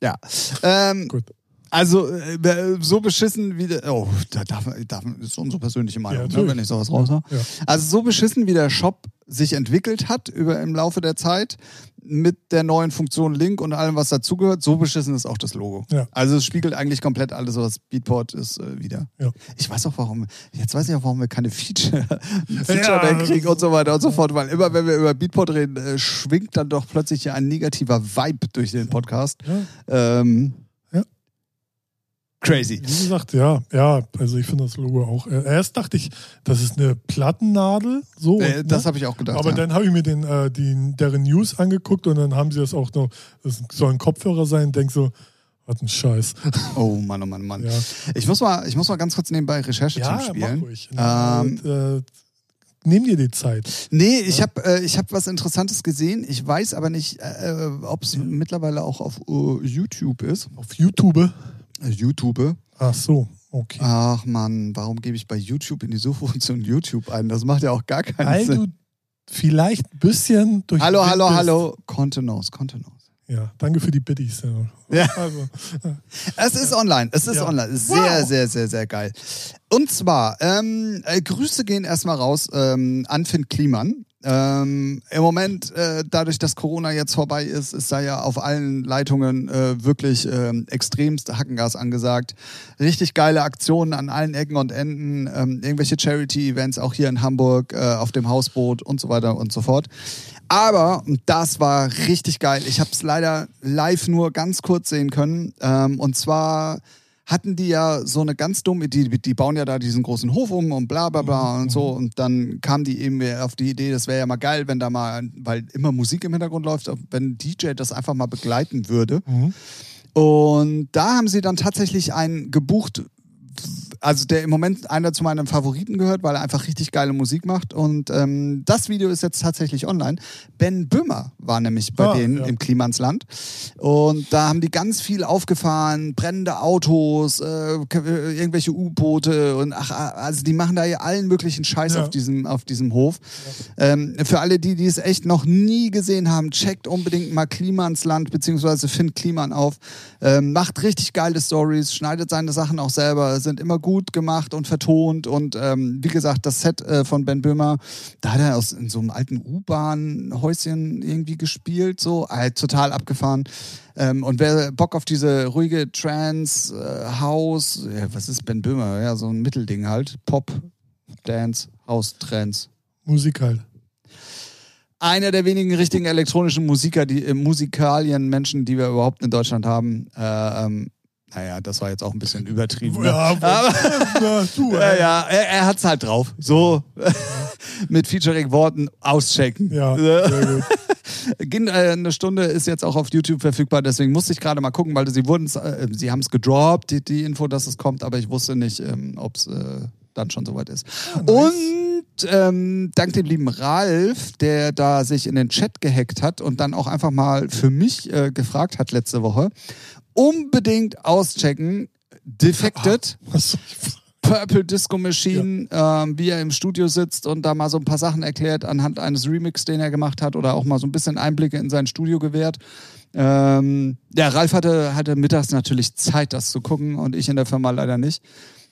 ja. Ähm, Gut. also äh, so beschissen wie der. Oh, da darf, darf, das ist unsere persönliche Meinung, ne, natürlich. wenn ich sowas raus Ja. Also so beschissen wie der Shop sich entwickelt hat über im Laufe der Zeit mit der neuen Funktion Link und allem, was dazugehört, so beschissen ist auch das Logo. Ja. Also es spiegelt eigentlich komplett alles, was Beatport ist, äh, wieder. Ja. Ich weiß auch warum, jetzt weiß ich auch, warum wir keine Feature, Ja, Feature mehr kriegen und so weiter und so fort, weil immer, wenn wir über Beatport reden, äh, schwingt dann doch plötzlich ein negativer Vibe durch den Podcast. Ja. Ähm, Ja. Crazy. Wie gesagt, ja, ja, also ich finde das Logo auch. äh, Erst dachte ich, das ist eine Plattennadel, so. Äh, und, das ne? habe ich auch gedacht. Aber ja. dann habe ich mir den, äh, die, deren News angeguckt und dann haben sie das auch noch, das soll ein Kopfhörer sein, denk so, was ein Scheiß. oh Mann, oh Mann, oh Mann. Ja, Ich muss mal, ich muss mal ganz kurz nebenbei Rechercheteam ja spielen. mach ruhig. Ähm, und, äh, nimm dir die Zeit. Nee, ich habe äh, ich hab was Interessantes gesehen. Ich weiß aber nicht, äh, ob es mittlerweile auch auf äh, YouTube ist. Auf YouTube. YouTube. Ach so, okay. Ach man, warum gebe ich bei YouTube in die Suchfunktion YouTube ein? Das macht ja auch gar keinen Weil Sinn. du vielleicht ein bisschen durch Hallo, hallo, Wind hallo. Kontenance. bist. Ja, danke für die Biddies. Ja. Ja. Also, Es ist online, es ist Ja. online. Sehr, Wow. sehr, sehr, sehr geil. Und zwar, ähm, äh, Grüße gehen erstmal raus ähm, an Finn Kliman. Ähm, Im Moment, äh, dadurch, dass Corona jetzt vorbei ist, ist da ja auf allen Leitungen äh, wirklich ähm, extremst Hackengas angesagt. Richtig geile Aktionen an allen Ecken und Enden, ähm, irgendwelche Charity-Events auch hier in Hamburg, äh, auf dem Hausboot und so weiter und so fort. Aber, und das war richtig geil, ich habe es leider live nur ganz kurz sehen können. Ähm, und zwar hatten die ja so eine ganz dumme, die, die bauen ja da diesen großen Hof um und bla bla bla und so. Und dann kam die eben auf die Idee, das wäre ja mal geil, wenn da mal, weil immer Musik im Hintergrund läuft, wenn DJ das einfach mal begleiten würde. mhm. Und da haben sie dann tatsächlich einen gebucht, also der im Moment einer zu meinen Favoriten gehört, weil er einfach richtig geile Musik macht. Und ähm, das Video ist jetzt tatsächlich online. Ben Böhmer war nämlich bei Ah, denen ja. im Klimansland. Und da haben die ganz viel aufgefahren, brennende Autos, äh, äh, irgendwelche U-Boote und ach, also die machen da ja allen möglichen Scheiß Ja. auf diesem, auf diesem Hof. Ähm, für alle, die, die es echt noch nie gesehen haben, checkt unbedingt mal Klimansland beziehungsweise Finn Kliman auf. Ähm, macht richtig geile Stories, schneidet seine Sachen auch selber, sind immer gut gemacht und vertont. Und ähm, wie gesagt, das Set äh, von Ben Böhmer, da hat er aus in so einem alten U-Bahn-Häuschen irgendwie gespielt, so halt total abgefahren. Ähm, und wer Bock auf diese ruhige Trance, äh, House, ja, was ist Ben Böhmer? Ja, so ein Mittelding halt. Pop, Dance, House, Trance Musik halt. einer der wenigen richtigen elektronischen Musiker, die äh, Musikalien-Menschen, die wir überhaupt in Deutschland haben. Äh, ähm, naja, das war jetzt auch ein bisschen übertrieben. ne? Ja, Aber, du, ja, ey. ja, er, er hat's halt drauf. So mit Featuring-Worten auschecken. Ja, sehr gut. Äh, eine Stunde ist jetzt auch auf YouTube verfügbar, deswegen musste ich gerade mal gucken, weil sie wurden, äh, sie haben es gedroppt, die, die Info, dass es kommt, aber ich wusste nicht, ähm, ob es äh, dann schon soweit ist. Ah, nice. Und ähm, dank dem lieben Ralf, der da sich in den Chat gehackt hat und dann auch einfach mal für mich äh, gefragt hat letzte Woche, unbedingt auschecken. Defected. Was soll ich- Purple Disco Machine, ähm, wie er im Studio sitzt und da mal so ein paar Sachen erklärt anhand eines Remix, den er gemacht hat oder auch mal so ein bisschen Einblicke in sein Studio gewährt. Ähm, ja, Ralf hatte, hatte mittags natürlich Zeit, das zu gucken und ich in der Firma leider nicht.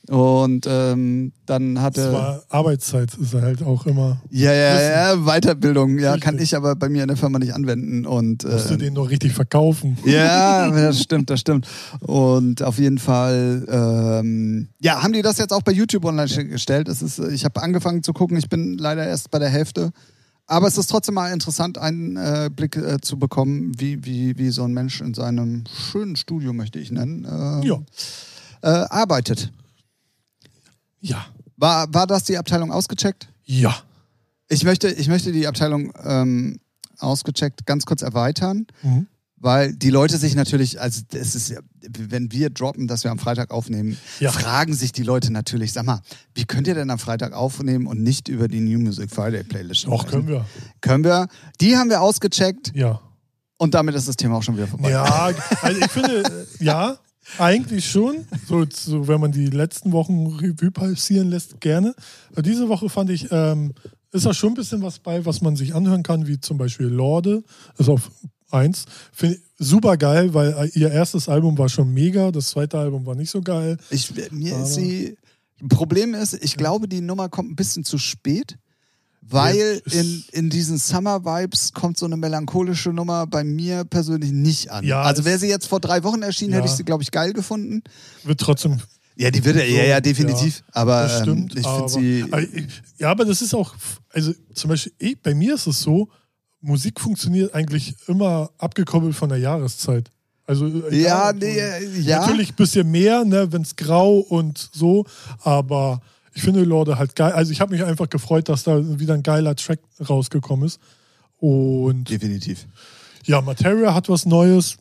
Und ähm, dann hatte. Das war Arbeitszeit, ist halt auch immer. Ja, ja, ja, Weiterbildung, ja, Richtig. kann ich aber bei mir in der Firma nicht anwenden. Und Musst du äh, den noch richtig verkaufen. ja, das stimmt, das stimmt. Und auf jeden Fall, ähm, ja, haben die das jetzt auch bei YouTube online gestellt. Es ist, ich habe angefangen zu gucken, ich bin leider erst bei der Hälfte. Aber es ist trotzdem mal interessant, einen äh, Blick äh, zu bekommen, wie, wie, wie so ein Mensch in seinem schönen Studio, möchte ich nennen, ähm, Ja. äh, arbeitet. Ja. War, war das die Abteilung ausgecheckt? Ja. Ich möchte, ich möchte die Abteilung ähm, ausgecheckt ganz kurz erweitern, Mhm. weil die Leute sich natürlich, also es ist ja, wenn wir droppen, dass wir am Freitag aufnehmen, Ja. fragen sich die Leute natürlich, sag mal, wie könnt ihr denn am Freitag aufnehmen und nicht über die New Music Friday Playlist Auch sprechen? können wir. Können wir. Die haben wir ausgecheckt Ja. und damit ist das Thema auch schon wieder vorbei. Ja, also ich finde, ja, eigentlich schon. So, so, wenn man die letzten Wochen Revue passieren lässt, gerne. Aber diese Woche fand ich, ähm, ist da schon ein bisschen was bei, was man sich anhören kann, wie zum Beispiel Lorde, ist auf eins. Finde ich super geil, weil äh, ihr erstes Album war schon mega, das zweite Album war nicht so geil. Ich, mir Aber- ist sie. Problem ist, ich glaube, die Nummer kommt ein bisschen zu spät, weil Ja, in, in diesen Summer Vibes kommt so eine melancholische Nummer bei mir persönlich nicht an. Ja, also wäre sie jetzt vor drei Wochen erschienen, Ja. hätte ich sie, glaube ich, geil gefunden. Wird trotzdem Ja, die wird ja, ja, ja, definitiv. Aber Das ähm, stimmt. ich aber, finde sie. aber ich- ja, aber das ist auch, also zum Beispiel, ich, bei mir ist es so, Musik funktioniert eigentlich immer abgekoppelt von der Jahreszeit. Also, äh, Ja, egal, nee, äh, ja. Natürlich ein bisschen mehr, ne, wenn es grau und so, aber ich finde Lorde halt geil. Also ich habe mich einfach gefreut, dass da wieder ein geiler Track rausgekommen ist. Und Definitiv. ja, Materia hat was Neues.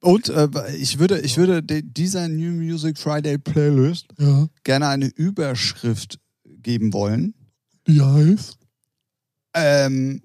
Und äh, ich würde, ich würde de- dieser New Music Friday Playlist Ja, gerne eine Überschrift geben wollen. die heißt. Ähm,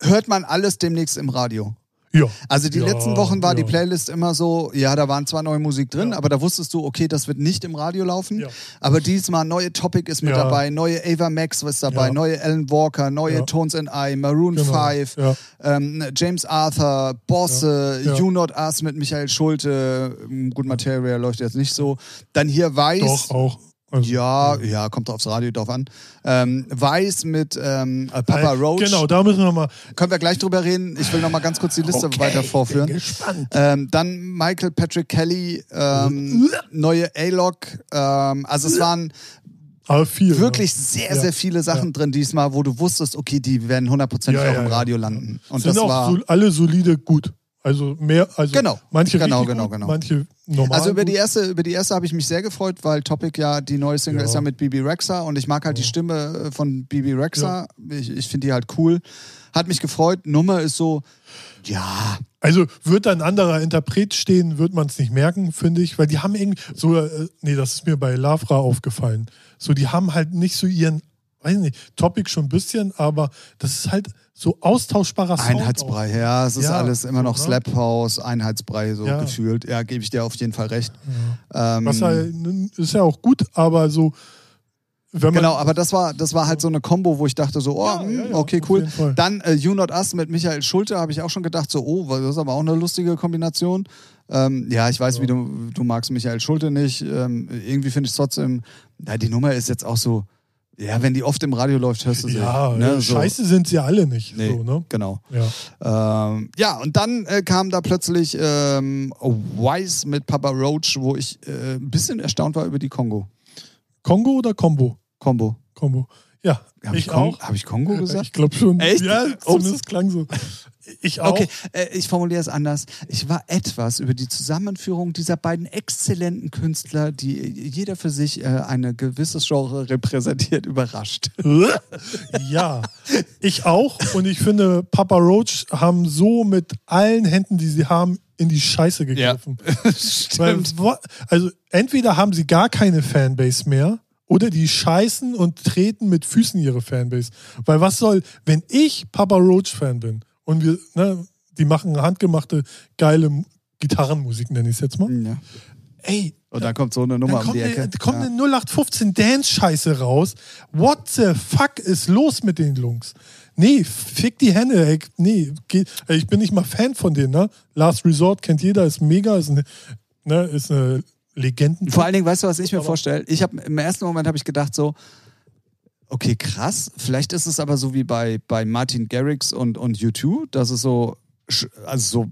hört man alles demnächst im Radio? Ja. Also die Ja, letzten Wochen war die ja. Playlist immer so, ja, da waren zwar neue Musik drin, aber da wusstest du, okay, das wird nicht im Radio laufen. Aber diesmal neue Topic ist mit dabei, neue Ava Max ist dabei, neue Alan Walker, neue. Tones and I, Maroon Genau. 5, Ja. ähm, James Arthur, Bosse. You Not Us mit Michael Schulte, gut, Materia läuft jetzt nicht so. Dann hier Weiß. Doch, auch. Also, Ja, ja, kommt aufs Radio drauf an. Ähm, Weiß mit ähm, äh, Papa Äh, Roach. Genau, da müssen wir mal. Können wir gleich drüber reden. Ich will noch mal ganz kurz die Liste Okay, weiter vorführen. bin gespannt. Ähm, dann Michael Patrick Kelly, ähm, neue A-Log. Ähm, also es waren Aber viel. wirklich ne? sehr, Ja. sehr viele Sachen Ja. drin diesmal, wo du wusstest, okay, die werden hundertprozentig Ja, auch im. Radio landen. Und Sind das auch war. alle solide gut. Also mehr, also Genau. manche Genau, richtig genau, gut, genau. manche normal. Also über die erste, über die erste habe ich mich sehr gefreut, weil Topic ja die neue Single Ja. ist ja mit Bibi Rexa und ich mag halt die Stimme äh, von Bibi Rexa. Ich, ich finde die halt cool. Hat mich gefreut. Nummer ist so, ja, Also wird da ein anderer Interpret stehen, wird man es nicht merken, finde ich, weil die haben irgendwie so, äh, nee, das ist mir bei Lavra aufgefallen. So, die haben halt nicht so ihren, weiß nicht, Topic schon ein bisschen, aber das ist halt so austauschbarer Sound. Einheitsbrei, ja, es ist Ja, alles immer noch? Slap House, Einheitsbrei so Ja. gefühlt. Ja, gebe ich dir auf jeden Fall recht. Ähm, Was halt, ist ja auch gut, aber so, wenn man. Genau, aber das war, das war halt so eine Combo, wo ich dachte so, oh, Ja, hm, ja, ja, okay, cool. Dann äh, You Not Us mit Michael Schulte habe ich auch schon gedacht so, oh, das ist aber auch eine lustige Kombination. Ähm, ja, ich weiß, wie du, du magst Michael Schulte nicht. Ähm, irgendwie finde ich es trotzdem, ja, die Nummer ist jetzt auch so, ja, wenn die oft im Radio läuft, hörst du sie. Ja, ne, äh, scheiße sind sie alle nicht. Nee, So, ne? genau. Ja. Ähm, ja, und dann äh, kam da plötzlich ähm, Wise mit Papa Roach, wo ich äh, ein bisschen erstaunt war über die Kongo. Kongo oder Combo? Combo. Combo. Ja, Habe ich, ich, Kon. Habe ich Kongo gesagt? Ich glaube schon. Echt? Ja, Ups. zumindest klang so. Ich auch. Okay, äh, ich formuliere es anders. Ich war etwas über die Zusammenführung dieser beiden exzellenten Künstler, die jeder für sich äh, eine gewisse Genre repräsentiert, überrascht. Ja, ich auch. Und ich finde, Papa Roach haben so mit allen Händen, die sie haben, in die Scheiße gegriffen. Weil, Stimmt. also entweder haben sie gar keine Fanbase mehr oder die scheißen und treten mit Füßen ihre Fanbase. Weil was soll, wenn ich Papa Roach Fan bin und wir, ne, die machen handgemachte, geile Gitarrenmusik, nenne ich es jetzt mal. Ja. Ey, Und dann kommt so eine Nummer um kommt, die Ecke. eine, kommt ja. eine 0815 Dance-Scheiße raus. What the fuck ist los mit den Jungs? Nee, fick die Hände, ey. Nee, geh, ey, ich bin nicht mal Fan von denen, ne? Last Resort kennt jeder, ist mega, ist eine, ne, ist eine Legenden. Vor allen Dingen, weißt du, was ich mir vorstelle? Ich habe im ersten Moment habe ich gedacht so, okay, krass. Vielleicht ist es aber so wie bei, bei Martin Garrix und, und U2, dass es so, also so,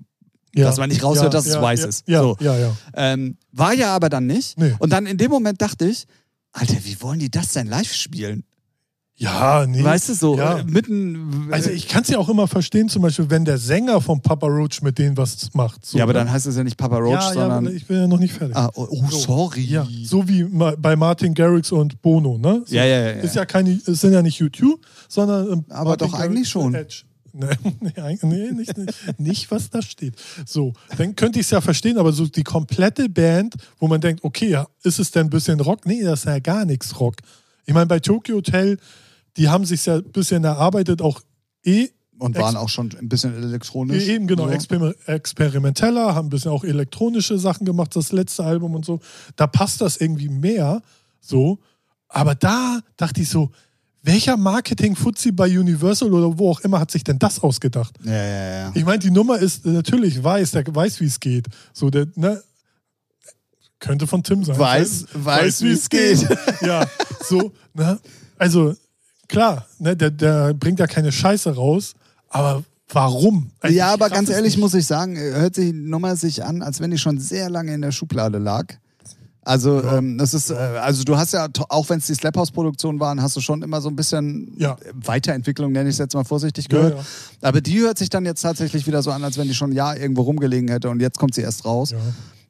Ja. dass man nicht raushört, dass es ja, weiß ja, ist. Ja, So. ja, ja. Ähm, war ja aber dann nicht. Nee. Und dann in dem Moment dachte ich, Alter, wie wollen die das denn live spielen? Ja, nee. Weißt du, so Ja. äh, mitten. Also ich kann es ja auch immer verstehen, zum Beispiel, wenn der Sänger von Papa Roach mit denen was macht. So, ja, aber ne? dann heißt es ja nicht Papa Roach, ja, ja, sondern. ich bin ja noch nicht fertig. ah, oh, oh, So. sorry. Ja, so wie bei Martin Garrix und Bono, ne? So, Ja, ja, ja, ja. Ist ja keine, es sind ja nicht YouTube, sondern ähm, Aber Martin doch eigentlich Garrix schon. und Edge. Nee, nee, eigentlich- nee nicht, nicht, nicht, was da steht. So, dann könnte ich es ja verstehen, aber so die komplette Band, wo man denkt, okay, ja, ist es denn ein bisschen Rock? Nee, das ist ja gar nichts Rock. Ich meine, bei Tokyo Hotel, die haben sich ja ein bisschen erarbeitet, auch eh Und waren auch schon ein bisschen elektronisch. Eben genau, exper experimenteller, haben ein bisschen auch elektronische Sachen gemacht, das letzte Album und so. Da passt das irgendwie mehr so. Aber da dachte ich so, welcher Marketing-Fuzzi bei Universal oder wo auch immer hat sich denn das ausgedacht? Ja, ja, ja. Ich meine, die Nummer ist äh, natürlich weiß, der weiß, wie es geht. So, der, ne, könnte von Tim sein. Weiß- weiß, wie es geht. ja, so, ne, also klar, ne, der, der bringt ja keine Scheiße raus, aber warum? Also, ja, aber ganz ehrlich muss ich sagen, äh, hört sich Nummer sich an, als wenn die schon sehr lange in der Schublade lag. Also, Ja. ähm, das ist, äh, also du hast ja, auch wenn es die Slap House-Produktionen waren, hast du schon immer so ein bisschen Ja. Weiterentwicklung, nenne ich es jetzt mal vorsichtig Ja, gehört. ja. Aber die hört sich dann jetzt tatsächlich wieder so an, als wenn die schon ein Jahr irgendwo rumgelegen hätte und jetzt kommt sie erst raus.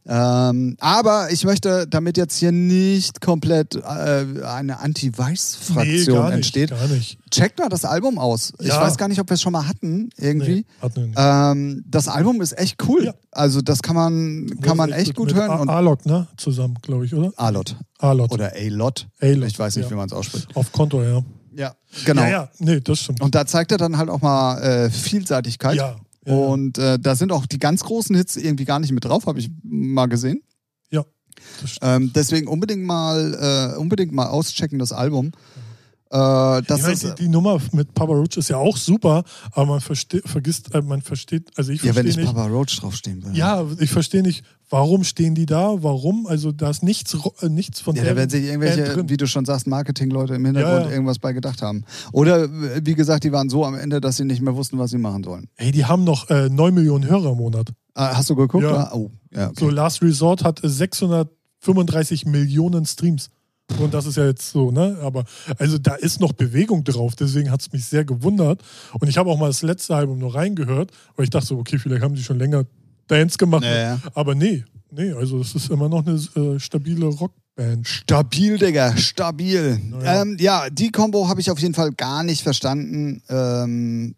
Ähm, aber ich möchte, damit jetzt hier nicht komplett äh, eine Nee, Anti-Weiß-Fraktion nicht, entsteht, Gar nicht. checkt mal das Album aus. Ich Ja. weiß gar nicht, ob wir es schon mal hatten, irgendwie. Nee, hatten. Ähm, das Album ist echt cool. Ja. Also das kann man, kann man echt gut mit hören. A- Und Alok, ne? Zusammen, glaube ich, oder? Alot Alok. oder A-Lot. A-Lot, Ich weiß nicht, ja. wie man es ausspricht. Auf Konto, ja. Ja, genau. Ja, ja, nee, das stimmt. Und da zeigt er dann halt auch mal äh, Vielseitigkeit. Ja, ja, ja. Und äh, da sind auch die ganz großen Hits irgendwie gar nicht mit drauf, habe ich mal gesehen. ja. Ähm, deswegen unbedingt mal, äh, unbedingt mal auschecken, das Album. Äh, das ich meine, ist, die, die Nummer mit Papa Roach ist ja auch super, aber man vergisst, äh, man versteht, also ich ja, wenn verstehe nicht nicht. Papa Roach draufstehen würde. Ja, ich verstehe nicht, warum stehen die da, warum, also da ist nichts, äh, nichts von Ja, da werden sich irgendwelche, wie du schon sagst, Marketingleute im Hintergrund Ja, ja. irgendwas bei gedacht haben. Oder wie gesagt, die waren so am Ende, dass sie nicht mehr wussten, was sie machen sollen. Hey, die haben noch äh, 9 Millionen Hörer im Monat. Ah, hast du geguckt? Ja. Oh, ja. Okay. So, Last Resort hat äh, 635 Millionen Streams. Und das ist ja jetzt so, ne? Aber also da ist noch Bewegung drauf, deswegen hat es mich sehr gewundert. Und ich habe auch mal das letzte Album nur reingehört, weil ich dachte so, okay, vielleicht haben die schon länger Dance gemacht. Ja, ja. Aber nee, nee, also es ist immer noch eine äh, stabile Rockband. Stabil, Digga, stabil. Naja. Ähm, ja, die Combo habe ich auf jeden Fall gar nicht verstanden. Ähm,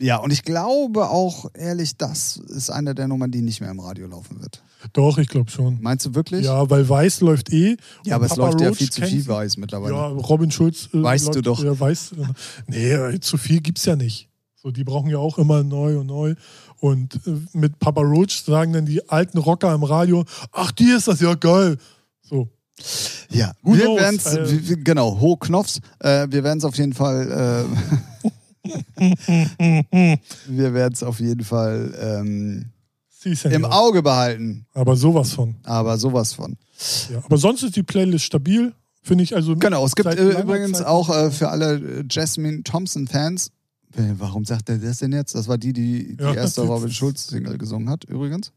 ja, und ich glaube auch, ehrlich, das ist eine der Nummern, die nicht mehr im Radio laufen wird. Doch, ich glaube schon. Meinst du wirklich? Ja, weil Weiß läuft eh. Ja, aber es Papa läuft ja Roach viel zu viel. Weiß mittlerweile. Ja, Robin Schulz. Äh, Weißt läuft, du doch. Ja, weiß. Äh, nee, zu viel gibt's ja nicht. So, die brauchen ja auch immer neu und neu. Und äh, mit Papa Roach sagen dann die alten Rocker im Radio, ach, die ist das ja geil. So. Ja, Who wir werden es, Äh, genau, Ho Knopfs, äh, wir werden es auf jeden Fall, äh, wir werden es auf jeden Fall ähm, ja im Auge behalten, Aber sowas von. aber sowas von. Ja. Aber sonst ist die Playlist stabil, finde ich. Also Genau, es gibt äh, übrigens Zeit- auch äh, für alle äh, Jasmine Thompson-Fans, äh, warum sagt er das denn jetzt? Das war die, die die Ja, erste Robin Schulz-Single gesungen hat, übrigens.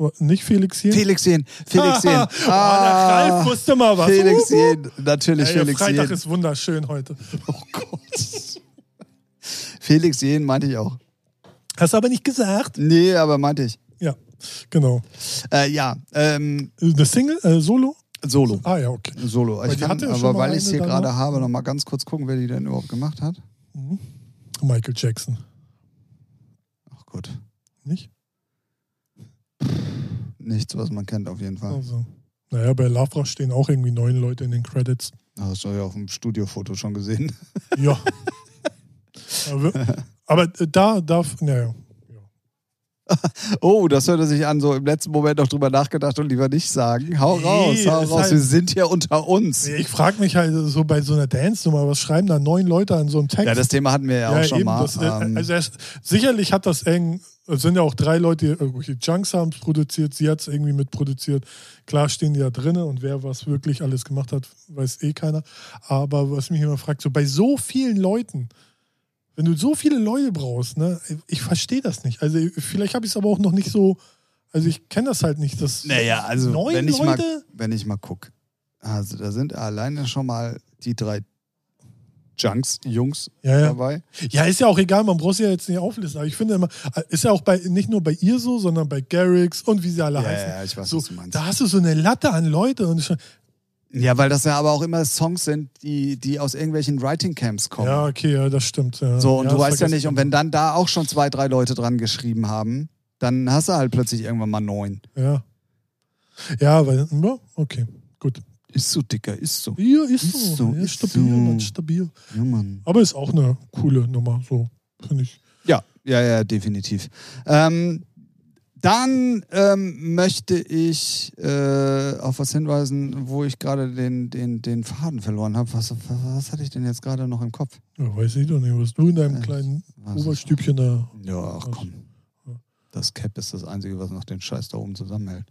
Oh, Nicht Felix hier? Felix Jen, Felix Jen. oh, der Ralf wusste mal was. Felix. Jen, natürlich Ey, Felix Freitag Jen. ist wunderschön heute. Oh Gott. Felix Jen meinte ich auch. Hast du aber nicht gesagt. Nee, aber meinte ich. Ja, genau. Äh, ja, ähm, Eine Single, äh, Solo? Solo. Ah ja, okay. Solo. Weil Ich kann, ja aber weil ich es hier gerade habe, noch mal ganz kurz gucken, wer die denn überhaupt gemacht hat. Michael Jackson. Ach gut. Nicht? Nichts, was man kennt, auf jeden Fall. Also. Naja, bei Lavra stehen auch irgendwie neun Leute in den Credits. Hast du ja auf dem Studiofoto schon gesehen. Ja. aber, äh, da darf, naja. Oh, das hörte sich an, so im letzten Moment noch drüber nachgedacht und lieber nicht sagen. Hau Nee, raus, hau raus. halt- Wir sind hier unter uns. Ich frage mich halt so bei so einer Dance-Nummer, was schreiben da neun Leute an so einem Text? Ja, das Thema hatten wir ja auch schon eben, mal. das, äh, ähm, also er, sicherlich hat das eng Es sind ja auch drei Leute, die irgendwelche Junks haben es produziert, sie hat es irgendwie mitproduziert. Klar stehen die da drinnen und wer was wirklich alles gemacht hat, weiß eh keiner. Aber was mich immer fragt, so bei so vielen Leuten, wenn du so viele Leute brauchst, ne, ich verstehe das nicht. Also vielleicht habe ich es aber auch noch nicht so, also ich kenne das halt nicht. Das Naja, also neun wenn ich, mal, Leute? wenn ich mal gucke. Also da sind alleine schon mal die drei Junks, Jungs Ja, ja. dabei. Ja, ist ja auch egal, man braucht sie ja jetzt nicht auflisten. Aber ich finde immer, ist ja auch bei nicht nur bei ihr so, sondern bei Garrix und wie sie alle Ja, heißen. ja, ich weiß, so, was du meinst. da hast du so eine Latte an Leute und ich, Ja, weil das ja aber auch immer Songs sind, die, die aus irgendwelchen Writing Camps kommen. ja, okay, ja, das stimmt. Ja. So, und ja, du weißt ja nicht, ich und wenn dann da auch schon zwei, drei Leute dran geschrieben haben, dann hast du halt plötzlich irgendwann mal neun. Ja. Ja, weil, okay, gut. Ist so, Dicker, ist so. Ja, ist, Ist so. so, ja, ist stabil, so. Mann, stabil. Ja, Mann. Aber ist auch eine coole Nummer, so, finde ich. Ja, ja, ja, definitiv. Ähm, dann ähm, möchte ich äh, auf was hinweisen, wo ich gerade den, den, den Faden verloren habe. Was, was, was hatte ich denn jetzt gerade noch im Kopf? Ja, weiß ich doch nicht, was du in deinem Äh, kleinen Oberstübchen da. Ja, ach komm. Das Cap ist das Einzige, was noch den Scheiß da oben zusammenhält.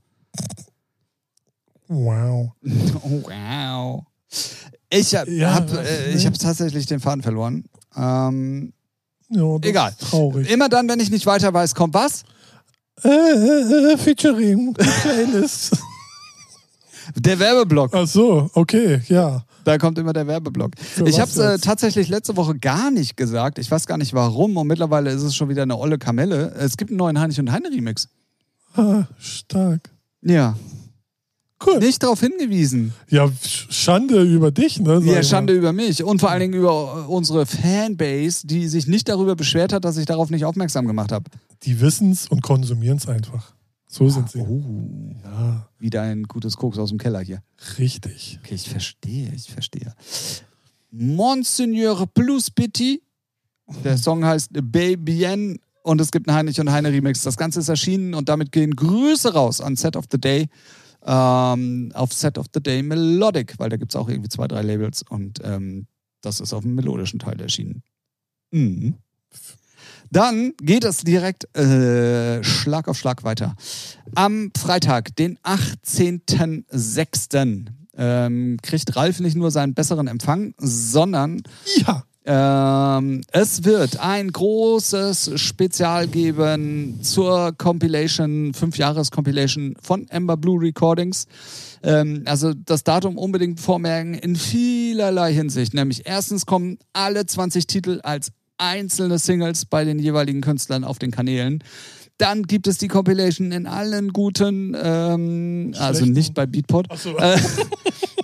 Wow. Oh, wow. Ich habe Ja, hab, äh, ich hab tatsächlich den Faden verloren. Ähm, Ja, Egal. Traurig. immer dann, wenn ich nicht weiter weiß, kommt was? Äh, äh, äh, Featuring, Playlist. Der Werbeblock. Ach so, okay, ja. Da kommt immer der Werbeblock. Für ich habe es äh, tatsächlich letzte Woche gar nicht gesagt. Ich weiß gar nicht warum. Und mittlerweile ist es schon wieder eine olle Kamelle. Es gibt einen neuen Heinrich und Heine Remix. Ah, stark. Ja. Cool. Nicht darauf hingewiesen. Ja, Sch- Schande über dich, ne? Ja, Schande mal. über mich. Und vor allen Dingen über äh, unsere Fanbase, die sich nicht darüber beschwert hat, dass ich darauf nicht aufmerksam gemacht habe. Die wissen's und konsumieren es einfach. So sind sie. Oh. Ja, Wieder ein gutes Koks aus dem Keller hier. richtig. Okay, ich verstehe, ich verstehe. Monseigneur Plus Petit. Der Song heißt Babyen und es gibt einen Heinrich und Heine Remix. Das Ganze ist erschienen und damit gehen Grüße raus an Set of the Day. Ähm, auf Set of the Day Melodic, weil da gibt es auch irgendwie zwei, drei Labels und ähm, das ist auf dem melodischen Teil erschienen. Mhm. Dann geht es direkt äh, Schlag auf Schlag weiter. Am Freitag, den 18.06., ähm, kriegt Ralf nicht nur seinen besseren Empfang, sondern Ja. Ähm, es wird ein großes Spezial geben zur Compilation, Fünf-Jahres-Compilation von Ember Blue Recordings. Ähm, also das Datum unbedingt vormerken in vielerlei Hinsicht. Nämlich erstens kommen alle 20 Titel als einzelne Singles bei den jeweiligen Künstlern auf den Kanälen. Dann gibt es die Compilation in allen guten, ähm, also nicht bei Beatport, Achso. äh,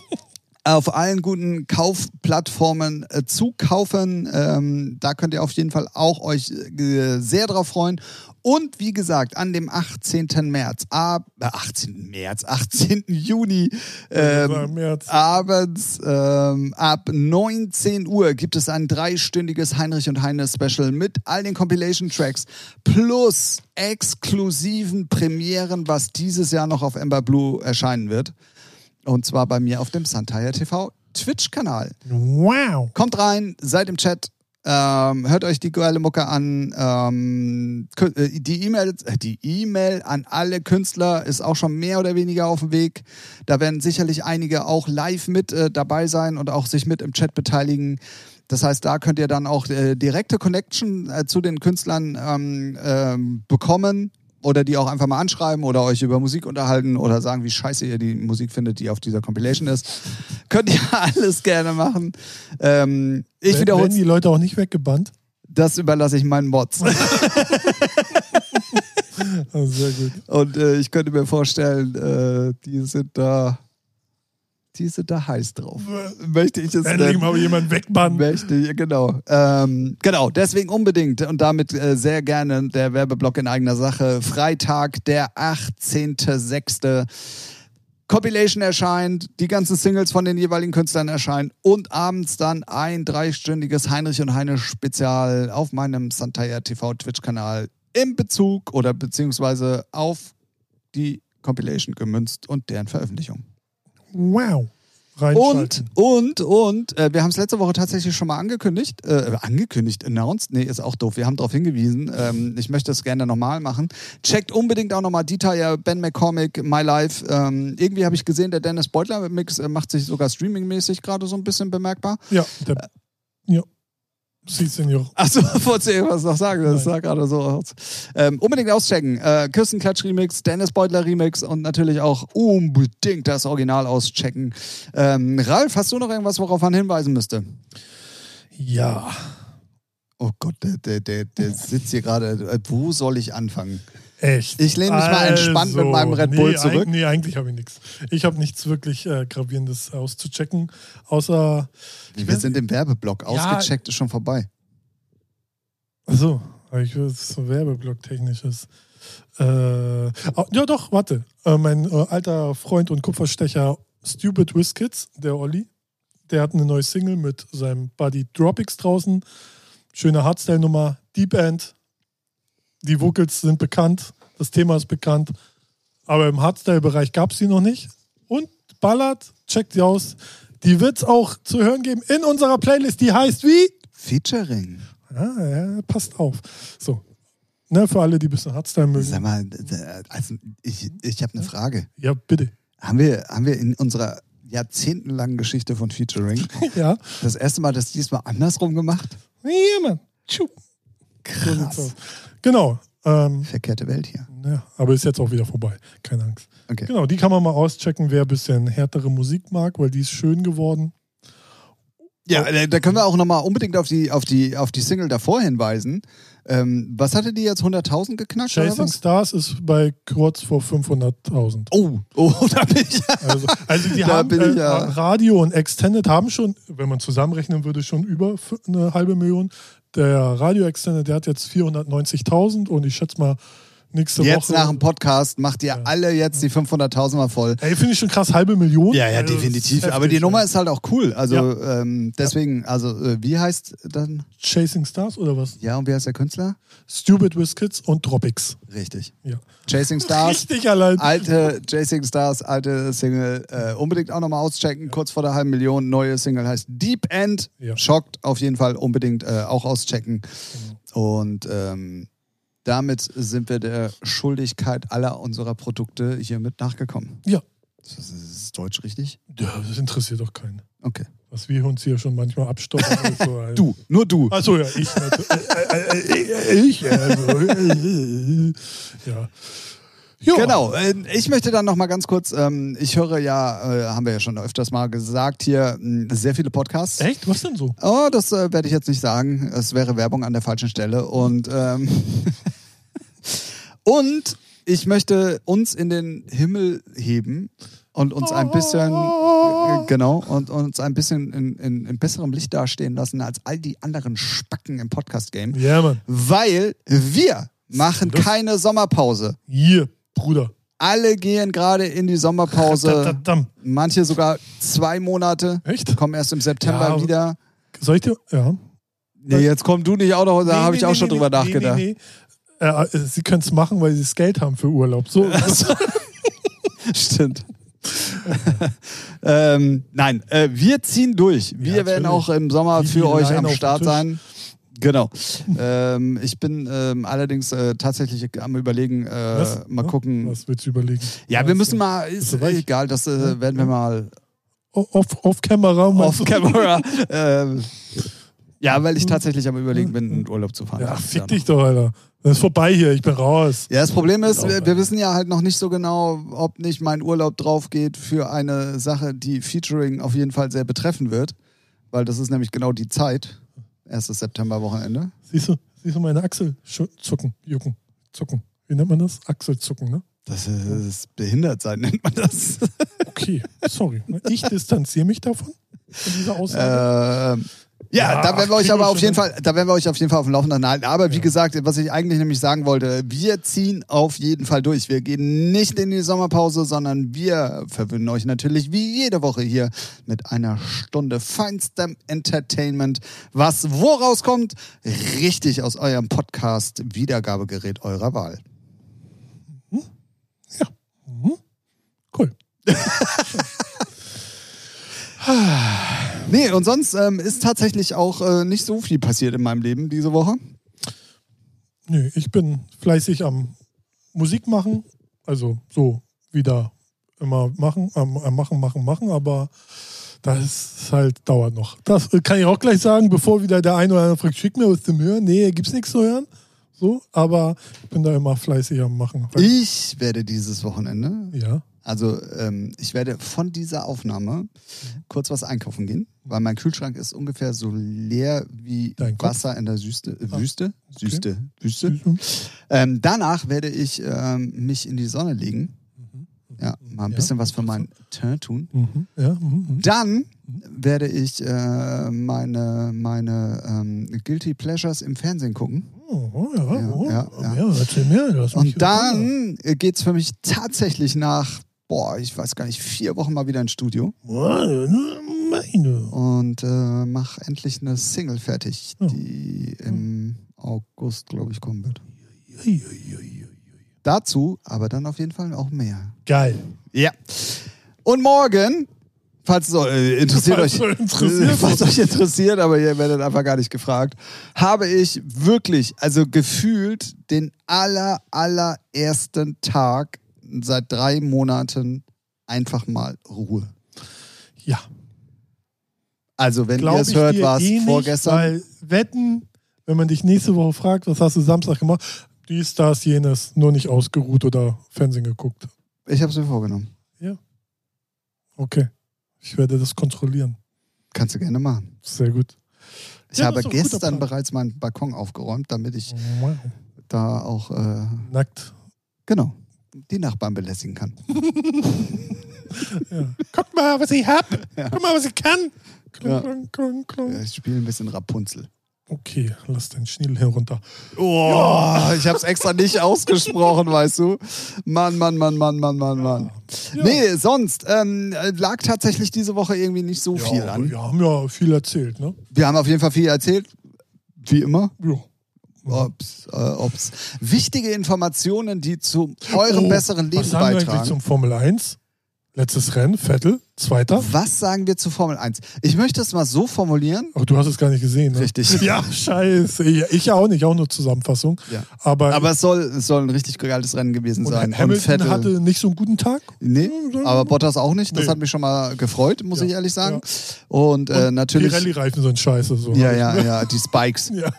auf allen guten Kaufplattformen äh, zu kaufen. Ähm, da könnt ihr auf jeden Fall auch euch äh, sehr drauf freuen. Und wie gesagt, an dem 18. März, ab, äh, 18. März, 18. Juni, ähm, März. abends ähm, ab 19 Uhr gibt es ein dreistündiges Heinrich und Heine Special mit all den Compilation Tracks plus exklusiven Premieren, was dieses Jahr noch auf Ember Blue erscheinen wird. Und zwar bei mir auf dem Santaya TV Twitch-Kanal. Wow. Kommt rein, seid im Chat, ähm, hört euch die geile Mucke an. Ähm, äh, die E-Mail äh, die E-Mail an alle Künstler ist auch schon mehr oder weniger auf dem Weg. Da werden sicherlich einige auch live mit äh, dabei sein und auch sich mit im Chat beteiligen. Das heißt, da könnt ihr dann auch äh, direkte Connection äh, zu den Künstlern ähm, ähm, bekommen oder die auch einfach mal anschreiben oder euch über Musik unterhalten oder sagen, wie scheiße ihr die Musik findet, die auf dieser Compilation ist. Könnt ihr alles gerne machen. Ähm, ich wiederhole Werden die Leute auch nicht weggebannt? das überlasse ich meinen Mods. Ah, sehr gut. Und äh, ich könnte mir vorstellen, äh, die sind da, die sind da heiß drauf. Möchte ich es Endlich mal jemand wegbannen. Möchte ich, genau. Ähm, genau, deswegen unbedingt und damit äh, sehr gerne der Werbeblock in eigener Sache. Freitag, der 18.06. Compilation erscheint, die ganzen Singles von den jeweiligen Künstlern erscheinen und abends dann ein dreistündiges Heinrich und Heine Spezial auf meinem Santaya TV Twitch-Kanal im Bezug oder beziehungsweise auf die Compilation gemünzt und deren Veröffentlichung. Wow. Reinschalten. Und, und, und, äh, wir haben es letzte Woche tatsächlich schon mal angekündigt. Äh, angekündigt, announced? Nee, ist auch doof. Wir haben darauf hingewiesen. Ähm, ich möchte das gerne nochmal machen. Checkt unbedingt auch nochmal Detail, Ben McCormick, My Life. Ähm, irgendwie habe ich gesehen, der Dennis Beutler Mix äh, macht sich sogar streamingmäßig gerade so ein bisschen bemerkbar. Ja, der, ja. Sie Senior. Achso, wolltest du irgendwas noch sagen? Das sah gerade so aus. Ähm, unbedingt auschecken. Äh, Kirstenklatsch Remix, Dennis Beutler Remix und natürlich auch unbedingt das Original auschecken. Ähm, Ralf, hast du noch irgendwas, worauf man hinweisen müsste? Ja. Oh Gott, der, der, der, der sitzt hier gerade. Äh, Wo soll ich anfangen? Echt? Ich lehne mich mal entspannt mit meinem Red Bull nee, zurück. Eig nee, eigentlich habe ich nichts. Ich habe nichts wirklich äh, Gravierendes auszuchecken, außer. Wir sind im Werbeblock. Ja. Ausgecheckt ist schon vorbei. Achso, ich will so Werbeblock technisches. Äh, ja, doch, warte. Äh, mein äh, alter Freund und Kupferstecher Stupid Whiskits, der Olli, der hat eine neue Single mit seinem Buddy Dropix draußen. Schöne Hardstyle-Nummer, Deep End. Die Vocals sind bekannt, das Thema ist bekannt, aber im Hardstyle-Bereich gab es die noch nicht. Und ballert, checkt sie aus. Die wird es auch zu hören geben in unserer Playlist, die heißt wie? Featuring. Ah, ja, passt auf. So. Ne, für alle, die ein bisschen Hardstyle mögen. Sag mal, also ich, ich habe eine Frage. Ja, bitte. Haben wir, haben wir in unserer jahrzehntelangen Geschichte von Featuring Ja. das erste Mal das diesmal andersrum gemacht? Ja, Mann. Tschu. So. Genau. Ähm, Verkehrte Welt hier. ja, aber ist jetzt auch wieder vorbei. Keine Angst. Okay. Genau, die kann man mal auschecken, wer ein bisschen härtere Musik mag, weil die ist schön geworden. Ja, da- können wir auch nochmal unbedingt auf die, auf, die, auf die Single davor hinweisen. Ähm, was hatte die jetzt? 100.000 geknackt oder Chasing? Stars ist bei kurz vor 500.000. Oh, oh, da bin ich. Also, also die haben ich äh, ja- Radio und Extended haben schon, wenn man zusammenrechnen würde, schon über eine halbe Million. Der Radio Extended, der hat jetzt 490.000 und ich schätze mal nächste Jetzt Woche. nach dem Podcast macht ihr Ja. alle jetzt die 500.000 mal voll. Ey, finde ich schon krass, halbe Million. Ja, ja, Also, definitiv. Aber die Nummer ja. ist halt auch cool. Also ähm, deswegen, also äh, wie heißt dann? Chasing Stars oder was? Ja, und wie heißt der Künstler? Stupid Whiskits und Dropix. Richtig. Ja. Chasing Stars. Richtig allein. Alte Chasing Stars, alte Single. Äh, unbedingt auch nochmal auschecken. Kurz vor der halben Million. Neue Single heißt Deep End. Ja. Schockt auf jeden Fall unbedingt äh, auch auschecken. Und ähm, damit sind wir der Schuldigkeit aller unserer Produkte hiermit nachgekommen. Ja. Das ist, das ist Deutsch richtig? ja, das interessiert doch keinen. Okay. Was wir uns hier schon manchmal abstoppen. also, Du, nur du. Achso, ja, ich. Äh, äh, äh, ich, also. ja. Ja. Genau, äh, ich möchte dann noch mal ganz kurz, ähm, ich höre ja, äh, haben wir ja schon öfters mal gesagt hier, mh, sehr viele Podcasts. Echt? Was denn so? Oh, das äh, werde ich jetzt nicht sagen. Es wäre Werbung an der falschen Stelle. Und, ähm, und ich möchte uns in den Himmel heben und uns ein bisschen, äh, genau, und uns ein bisschen in, in, in besserem Licht dastehen lassen als all die anderen Spacken im Podcast-Game. Ja, Mann. Weil wir machen keine Sommerpause. Hier, Bruder. Alle gehen gerade in die Sommerpause. Manche sogar zwei Monate. Echt? Kommen erst im September Ja, wieder. Soll ich dir. Ja. Nee, jetzt komm du nicht auch noch, da Nee, habe nee, ich auch nee, schon drüber nachgedacht. Äh, äh, sie können es machen, weil sie das Geld haben für Urlaub. So. Stimmt. ähm, nein, äh, wir ziehen durch. Wir Ja, werden auch im Sommer für euch am Start sein. Genau. ähm, ich bin ähm, allerdings äh, tatsächlich am überlegen, äh, mal gucken. Was willst du überlegen? Ja, wir müssen mal, ist weich? egal, das äh, werden wir mal Off, off Camera. off camera. ähm, ja, weil ich tatsächlich am überlegen bin, in Urlaub zu fahren. Ja, fick Jahr dich doch, Alter. Das ist vorbei hier, ich bin raus. Ja, das Problem ist, wir, wir wissen ja halt noch nicht so genau, ob nicht mein Urlaub drauf geht für eine Sache, die Featuring auf jeden Fall sehr betreffen wird. Weil das ist nämlich genau die Zeit. Erstes September-Wochenende. Siehst du, siehst du meine Achsel zucken, jucken, zucken. Wie nennt man das? Achselzucken, ne? Das ist behindert sein, nennt man das. Okay, sorry. Ich distanziere mich davon, von dieser Aussage. ähm, ja, Ja, da werden wir euch aber auf jeden Fall, da werden wir euch auf jeden Fall auf dem Laufenden halten. Aber wie Ja. gesagt, was ich eigentlich nämlich sagen wollte, wir ziehen auf jeden Fall durch. Wir gehen nicht in die Sommerpause, sondern wir verwöhnen euch natürlich wie jede Woche hier mit einer Stunde feinstem Entertainment, was woraus kommt? Richtig aus eurem Podcast Wiedergabegerät eurer Wahl. ja. Mhm. Cool. Nee, und sonst ähm, ist tatsächlich auch äh, nicht so viel passiert in meinem Leben diese Woche. Nö, ich bin fleißig am Musik machen. Also so wieder immer machen, am, am machen, machen, machen, aber das halt dauert noch. Das kann ich auch gleich sagen, bevor wieder der eine oder andere fragt, schick mir was zum Hören. Nee, gibt's nichts zu hören. So, aber ich bin da immer fleißig am Machen. Ich werde dieses Wochenende, Ja. Also ähm, ich werde von dieser Aufnahme kurz was einkaufen gehen, weil mein Kühlschrank ist ungefähr so leer wie? Wasser in der Süste, äh, Ah, Wüste. Süste, Wüste. Mhm. Ähm, danach werde ich ähm, mich in die Sonne legen. Ja, mal ein Ja. bisschen was für mein Teint tun. Mhm. Ja. Mhm. mhm. Dann werde ich äh, meine, meine ähm, Guilty Pleasures im Fernsehen gucken. Oh, ja, Ja, oh, ja, ja. ja, erzähl mich Und dann geht es für mich tatsächlich nach, boah, ich weiß gar nicht, vier Wochen mal wieder ins Studio Meine. und äh, mache endlich eine Single fertig, die im August, glaube ich, kommen wird. Dazu aber dann auf jeden Fall auch mehr. Geil. Ja. Und morgen, falls es äh, interessiert Falls euch, euch interessiert. falls euch interessiert, aber ihr werdet einfach gar nicht gefragt, habe ich wirklich, also gefühlt den aller, allerersten Tag seit drei Monaten einfach mal Ruhe. Ja. Also wenn ihr Glaube es hört, war es eh vorgestern. Weil wetten, wenn man dich nächste Woche fragt, was hast du Samstag gemacht? Dies, das, jenes, nur nicht ausgeruht oder Fernsehen geguckt. Ich habe es mir vorgenommen. Okay. Ich werde das kontrollieren. Kannst du gerne machen. Sehr gut. Ich Ja, habe gestern bereits meinen Balkon aufgeräumt, damit ich Wow. da auch, äh, Nackt. genau, die Nachbarn belästigen kann. Ja. Guck mal, was ich hab. Guck mal, was ich kann. Klong, Ja. klong, klong, klong. Ich spiele ein bisschen Rapunzel. Okay, lass deinen Schniedel herunter. Oh, ich habe es extra nicht ausgesprochen, weißt du. Mann, Mann, Mann, Mann, Mann, Mann, Mann. Ja. Nee, sonst ähm, lag tatsächlich diese Woche irgendwie nicht so viel ja, an. Wir haben ja viel erzählt, ne? Wir haben auf jeden Fall viel erzählt, wie immer. Ja. Ob's, äh, ob's wichtige Informationen, die zu eurem Oh, besseren Leben Was sagen wir eigentlich beitragen. zum Formel 1? Letztes Rennen, Vettel, Zweiter. Was sagen wir zu Formel 1? Ich möchte es mal so formulieren. Ach, du hast es gar nicht gesehen, ne? Richtig. Ja, scheiße. Ich auch nicht, auch nur Zusammenfassung. Ja. Aber, Aber es soll, es soll ein richtig geiles Rennen gewesen und sein. Hamilton hatte nicht so einen guten Tag. Nee, aber Bottas auch nicht. Das Nee. hat mich schon mal gefreut, muss Ja, ich ehrlich sagen. ja. Und, äh, Und natürlich. Die Rallye-Reifen sind scheiße. So. Ja, ja, ja, die Spikes. ja.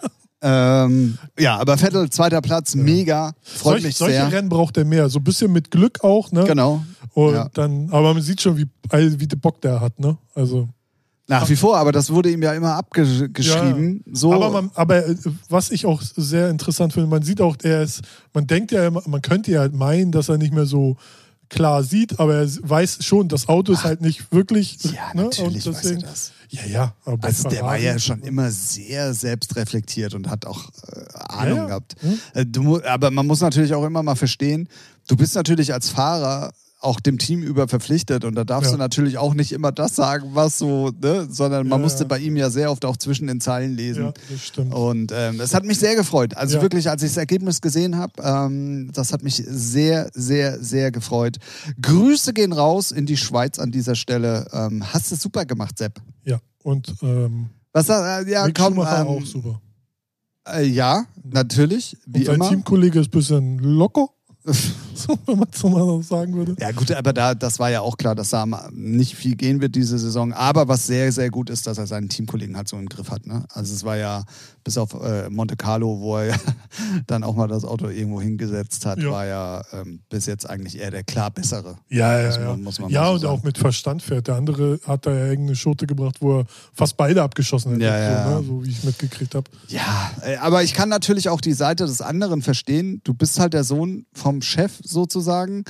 Ähm, ja, aber Vettel, zweiter Platz, mega. Freut Solch, mich solche sehr. Rennen braucht er mehr. So ein bisschen mit Glück auch, ne? Genau. Und ja. dann, aber man sieht schon, wie, wie der Bock der hat, ne? Also. Nach wie vor, aber das wurde ihm ja immer abgeschrieben. So, Aber, man, aber äh, was ich auch sehr interessant finde, man sieht auch, er ist, man denkt ja man könnte ja meinen, dass er nicht mehr so klar sieht, aber er weiß schon, das Auto ist halt nicht wirklich. ja, ne? natürlich Und weiß er deswegen, das. Ja, ja. Aber Also der war ja schon immer sehr selbstreflektiert und hat auch äh, Ahnung Ja, ja. gehabt. Ja. Äh, Du, aber man muss natürlich auch immer mal verstehen, du bist natürlich als Fahrer auch dem Team über verpflichtet und da darfst Ja. du natürlich auch nicht immer das sagen, was so, ne, sondern man Ja, musste ja. bei ihm ja sehr oft auch zwischen den Zeilen lesen. Das stimmt. Und ähm, es hat mich sehr gefreut. Also wirklich, als ich das Ergebnis gesehen habe, ähm, das hat mich sehr, sehr, sehr gefreut. Grüße gehen raus in die Schweiz an dieser Stelle. Ähm, hast du super gemacht, Sepp. Ja. Und ähm, Was äh, ja, komm, Schumacher ähm, auch super. äh, ja, natürlich, Und wie sein immer. Teamkollege ist ein bisschen locker, so, wenn man so sagen würde. Ja gut, aber da, das war ja auch klar, dass da nicht viel gehen wird diese Saison. Aber was sehr, sehr gut ist, dass er seinen Teamkollegen halt so im Griff hat. Ne? Also es war ja bis auf äh, Monte Carlo, wo er ja dann auch mal das Auto irgendwo hingesetzt hat, Ja. war ja ähm, bis jetzt eigentlich eher der klar bessere. Ja, ja, man- ja. muss man ja, so und sagen. auch mit Verstand fährt. Der andere hat da ja irgendeine Schote gebracht, wo er fast beide abgeschossen hätte. Ja, ja, so, ne? so wie ich mitgekriegt habe. Ja, äh, aber ich kann natürlich auch die Seite des anderen verstehen. Du bist halt der Sohn vom Chef sozusagen.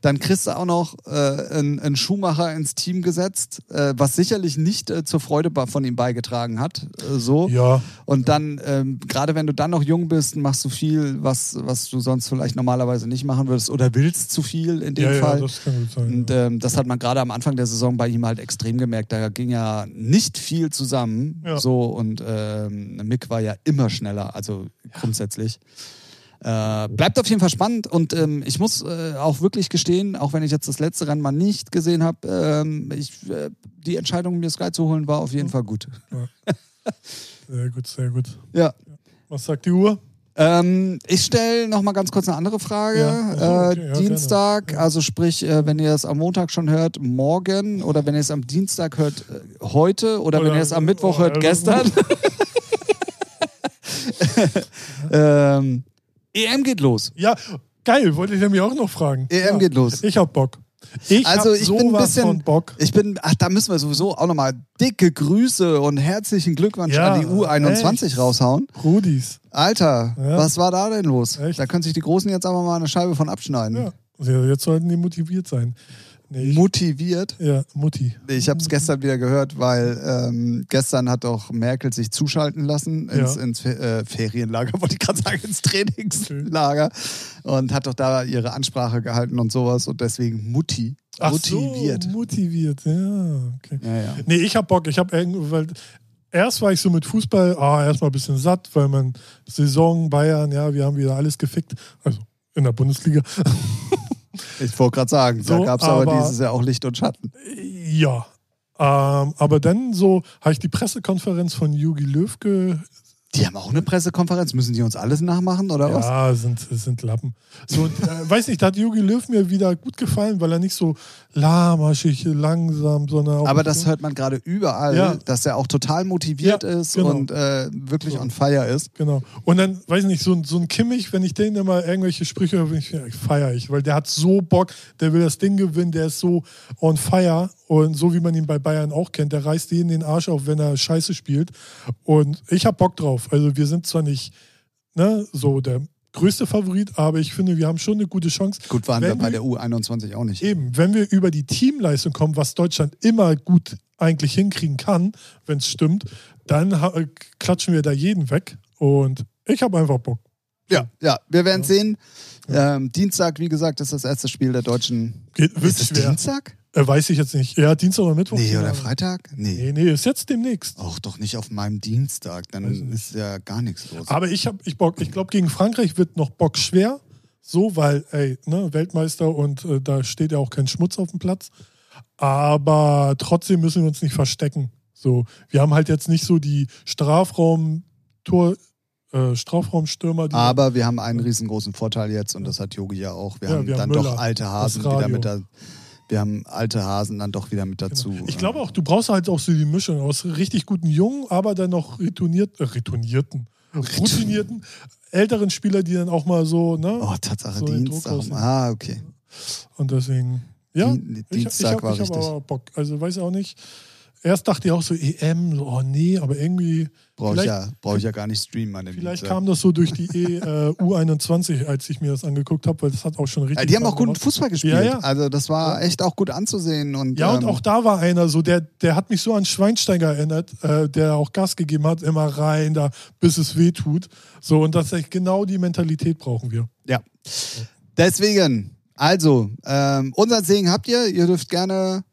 Dann kriegst du auch noch äh, einen, einen Schuhmacher ins Team gesetzt, äh, was sicherlich nicht äh, zur Freude von ihm beigetragen hat. Äh, so. Ja, Und dann, ähm, gerade wenn du dann noch jung bist, machst du viel, was, was du sonst vielleicht normalerweise nicht machen würdest oder willst zu viel in dem ja, ja, Fall. das kann gut sein. Und ja. ähm, das hat man gerade am Anfang der Saison bei ihm halt extrem gemerkt. Da ging ja nicht viel zusammen. Ja. So und ähm, Mick war ja immer schneller, also grundsätzlich. Äh, bleibt auf jeden Fall spannend und ähm, ich muss äh, auch wirklich gestehen, auch wenn ich jetzt das letzte Rennen mal nicht gesehen habe, ähm, ich, äh, die Entscheidung, mir Sky zu holen, war auf jeden Fall gut. Sehr gut, sehr gut. Ja. Was sagt die Uhr? Ähm, ich stelle noch mal ganz kurz eine andere Frage. Ja, so, okay, äh, ja, Dienstag, gerne. Ja. also sprich, äh, wenn ihr es am Montag schon hört, morgen oder wenn ihr es am Dienstag hört, äh, heute oder, wenn Oder- ihr es am Mittwoch oh, hört, gestern. ähm, EM geht los. Ja, geil, wollte ich nämlich auch noch fragen. EM ja. geht los. Ich hab Bock. Ich Also hab ich bin ein bisschen, ich bin, ach, da müssen wir sowieso auch nochmal dicke Grüße und herzlichen Glückwunsch Ja, an die U21 echt. raushauen. Rudis. Alter, Ja. was war da denn los? Echt? Da können sich die Großen jetzt aber mal eine Scheibe von abschneiden. Ja. Ja, Jetzt sollten die motiviert sein. Nee, ich, Motiviert. ja, Mutti. Nee, Ich habe es gestern wieder gehört, weil ähm, gestern hat doch Merkel sich zuschalten lassen ins, Ja. ins äh, Ferienlager, wollte ich gerade sagen, ins Trainingslager und hat doch da ihre Ansprache gehalten und sowas und deswegen Mutti Ach motiviert. So, motiviert, ja. Okay. Ja, ja. Nee, ich hab Bock. Ich hab irgendwie, weil erst war ich so mit Fußball, ah, erstmal ein bisschen satt, weil man Saison, Bayern, ja, wir haben wieder alles gefickt. Also in der Bundesliga. Ich wollte gerade sagen, da So, gab es aber, aber- dieses Jahr auch Licht und Schatten. Ja. Ähm, aber dann so habe ich die Pressekonferenz von Jogi Löw Die haben auch eine Pressekonferenz. Müssen die uns alles nachmachen oder was? Ja, sind, sind Lappen. So, äh, weiß nicht, da hat Jogi Löw mir wieder gut gefallen, weil er nicht so lahmarschig, langsam, sondern. Aber das hört man gerade überall, Ja. dass er auch total motiviert Ja, ist genau. und äh, wirklich So. on fire ist. Genau. Und dann, weiß nicht, so, ein- so ein Kimmich, wenn ich den immer irgendwelche Sprüche höre, ich, feiere ich, weil der hat so Bock, der will das Ding gewinnen, der ist so on fire und so wie man ihn bei Bayern auch kennt, der reißt jeden den Arsch auf, wenn er Scheiße spielt. Und ich hab Bock drauf. Also wir sind zwar nicht ne, so der größte Favorit, aber ich finde, wir haben schon eine gute Chance. Gut waren wir bei der U21 auch nicht. Eben, wenn wir über die Teamleistung kommen, was Deutschland immer gut eigentlich hinkriegen kann, wenn es stimmt, dann ha- klatschen wir da jeden weg. Und ich habe einfach Bock. Ja, ja, wir werden sehen. Ähm, Dienstag, wie gesagt, ist das erste Spiel der Deutschen. Geht, wird Ist es schwer. Dienstag? Äh, weiß ich jetzt nicht. Ja, Dienstag oder Mittwoch? Nee, oder Ahnung. Freitag? Nee. Nee, nee, ist jetzt demnächst. Auch doch nicht auf meinem Dienstag. Dann ist ja gar nichts los. Aber ich habe ich Bock. Ich glaube, gegen Frankreich wird noch Bock schwer. So, weil, ey, ne, Weltmeister und äh, da steht ja auch kein Schmutz auf dem Platz. Aber trotzdem müssen wir uns nicht verstecken. So, wir haben halt jetzt nicht so die Strafraum-Tor, äh, Strafraumstürmer. Die Aber wir haben einen riesengroßen Vorteil jetzt und das hat Yogi ja auch. Wir Ja, haben wir haben dann doch Müller, alte Hasen das wieder Radio. mit da. Wir haben alte Hasen dann doch wieder mit dazu. Genau. Ich glaube auch, du brauchst halt auch so die Mischung aus richtig guten Jungen, aber dann noch retourniert, äh, retournierten, routinierten, älteren Spieler, die dann auch mal so, ne? Oh, Tatsache so Dienstag. Ah, okay. Und deswegen, ja, Dien- ich, ich Dienstag hab, war ich hab richtig. aber Bock. Also weiß auch nicht. Erst dachte ich auch so EM, so, oh nee, aber irgendwie, Brauche ich, ja, brauch ich ja gar nicht streamen, meine vielleicht Dienstag. kam das so durch die e, äh, U21, als ich mir das angeguckt habe, weil das hat auch schon richtig. Ja, die haben auch guten. Fußball gespielt. Ja, ja. Also das war echt auch gut anzusehen. Und, Ja, und ähm, auch da war einer so, der, der hat mich so an Schweinsteiger erinnert, äh, der auch Gas gegeben hat, immer rein, da, bis es weh tut. So, und das ist genau die Mentalität brauchen wir. Ja. Deswegen, also, ähm, unseren Segen habt ihr. Ihr dürft gerne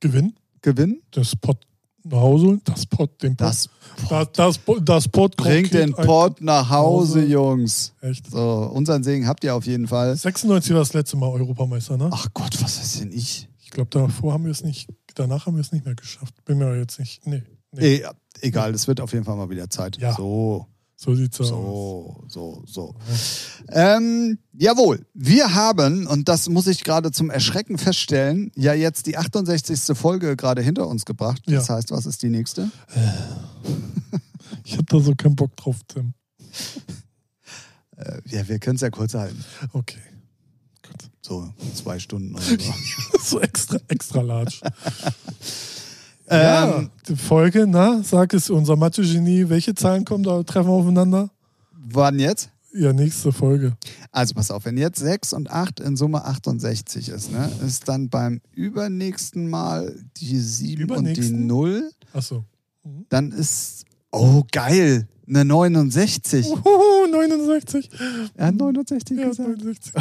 Gewinnen, gewinnen. das Pott nach Hause holen, das Pott, den Pott. Das das, das, Pott- das Pott bringt den Pott nach Hause, Hause. Jungs. Echt. So, unseren Segen habt ihr auf jeden Fall. 96 war das letzte Mal Europameister, ne? Ach Gott, was ist denn ich? Ich glaube, davor haben wir es nicht, danach haben wir es nicht mehr geschafft. Bin mir jetzt nicht, nee. nee. Eh, egal, es wird auf jeden Fall mal wieder Zeit. Ja. So, So sieht's aus. so, so, so. Ähm, jawohl, wir haben, und das muss ich gerade zum Erschrecken feststellen, ja jetzt die 68. Folge gerade hinter uns gebracht. Das Ja. heißt, was ist die nächste? Ich hab da so keinen Bock drauf, Tim. Äh, ja, wir können es ja kurz halten. Okay. So zwei Stunden oder so. so extra, extra large. ja, ähm, die Folge, na, sag es, unser Mathe-Genie, welche Zahlen kommen da, treffen aufeinander? wann jetzt? Ja, nächste Folge. Also pass auf, wenn jetzt 6 und 8 in Summe 68 ist, ne, ist dann beim übernächsten Mal die 7 und die Übernächsten? 0, Achso. dann ist, oh geil, eine 69. Uhuhu, 69. Er hat 69 Ja, gesagt. 69.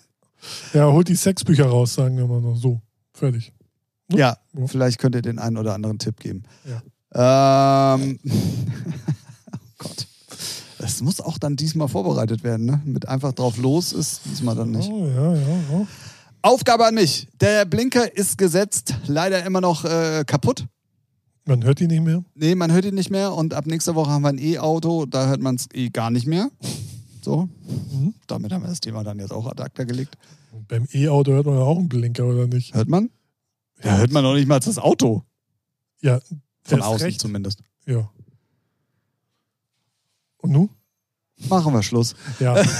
ja, holt die Sexbücher raus, sagen wir mal noch. So, fertig. Ja, Ja. vielleicht könnt ihr den einen oder anderen Tipp geben. Ähm, oh Gott. Das das muss auch dann diesmal vorbereitet werden, ne? Mit einfach drauf los ist diesmal dann nicht. Oh, ja, ja, ja. Aufgabe an mich. Der Blinker ist gesetzt, leider immer noch äh, kaputt. Man hört ihn nicht mehr. Nee, man hört ihn nicht mehr und ab nächster Woche haben wir ein E-Auto, da hört man es eh gar nicht mehr. So, Mhm. damit haben wir das Thema dann jetzt auch ad acta gelegt. Und beim E-Auto hört man ja auch einen Blinker, oder nicht? Hört man? Ja, hört man noch nicht mal das Auto. Ja, Von außen recht. zumindest. Ja. Und nun? Machen wir Schluss. Ja.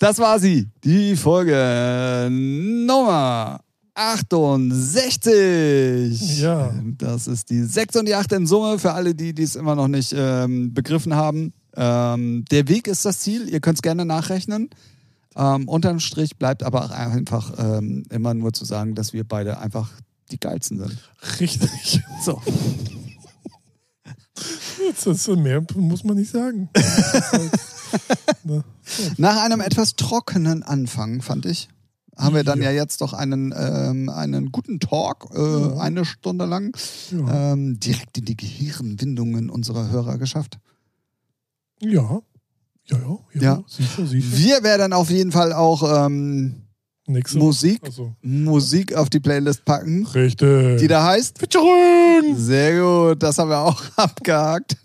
Das war sie, die Folge Nummer 68. Ja. Das ist die 6 und die 8 in Summe für alle, die dies immer noch nicht ähm, begriffen haben. Ähm, der Weg ist das Ziel, ihr könnt es gerne nachrechnen. Ähm, unterm Strich bleibt aber auch einfach ähm, immer nur zu sagen, dass wir beide einfach die geilsten sind. Richtig. So. Ist mehr muss man nicht sagen. Nach einem etwas trockenen Anfang, fand ich, haben wir dann ja, Ja. jetzt doch einen, ähm, einen guten Talk, äh, Ja. eine Stunde lang, ja. ähm, direkt in die Gehirnwindungen unserer Hörer geschafft. ja. Ja, ja, ja, Ja. sicher, sicher. Wir werden auf jeden Fall auch ähm, Nächste Musik, Also, Musik auf die Playlist packen, richtig. die da heißt. Featuring! Sehr gut, das haben wir auch abgehakt.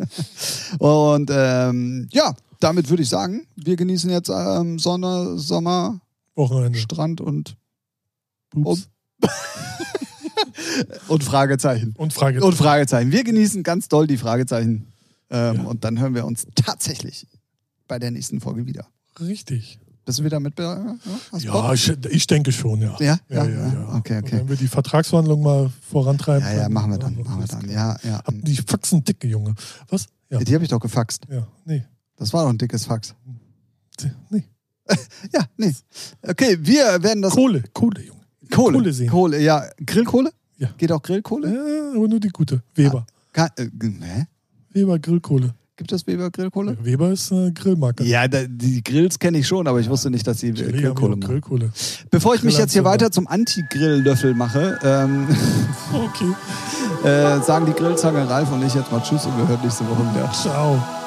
Und ähm, ja, damit würde ich sagen, wir genießen jetzt ähm, Sonne, Sommer, Wochenende. Strand und, Ups. und Fragezeichen. Und Frage. Und Fragezeichen. Wir genießen ganz doll die Fragezeichen. Ähm, Ja. Und dann hören wir uns tatsächlich bei der nächsten Folge wieder. Richtig. Bist du wieder mit? Ja? Ja, ich, ich denke schon, ja. Ja? Ja, Ja, ja. Okay, okay. Wenn wir die Vertragsverhandlung mal vorantreiben. Ja, ja, machen wir dann. Machen wir dann. Ja, ja. Hab die Faxen dicke, Junge. Was? Ja, Die habe ich doch gefaxt. ja, nee. Das war doch ein dickes Fax. nee. Ja, nee. Okay, wir werden das. Kohle, Kohle, Junge. Kohle. Kohle sehen. Kohle, ja. Grillkohle? Ja. Geht auch Grillkohle? Ja, aber nur die gute. Weber. Ka äh, hä? Weber Grillkohle. Gibt es Weber Grillkohle? Weber ist eine Grillmarke. Ja, da, die Grills kenne ich schon, aber ich wusste nicht, dass sie Chili Grillkohle machen. Grillkohle. Bevor ich mich jetzt hier weiter zum Anti-Grill-Löffel mache, ähm, Okay. äh, sagen die Grillzange Ralf und ich jetzt mal Tschüss und wir hören nächste Woche wieder. Ciao.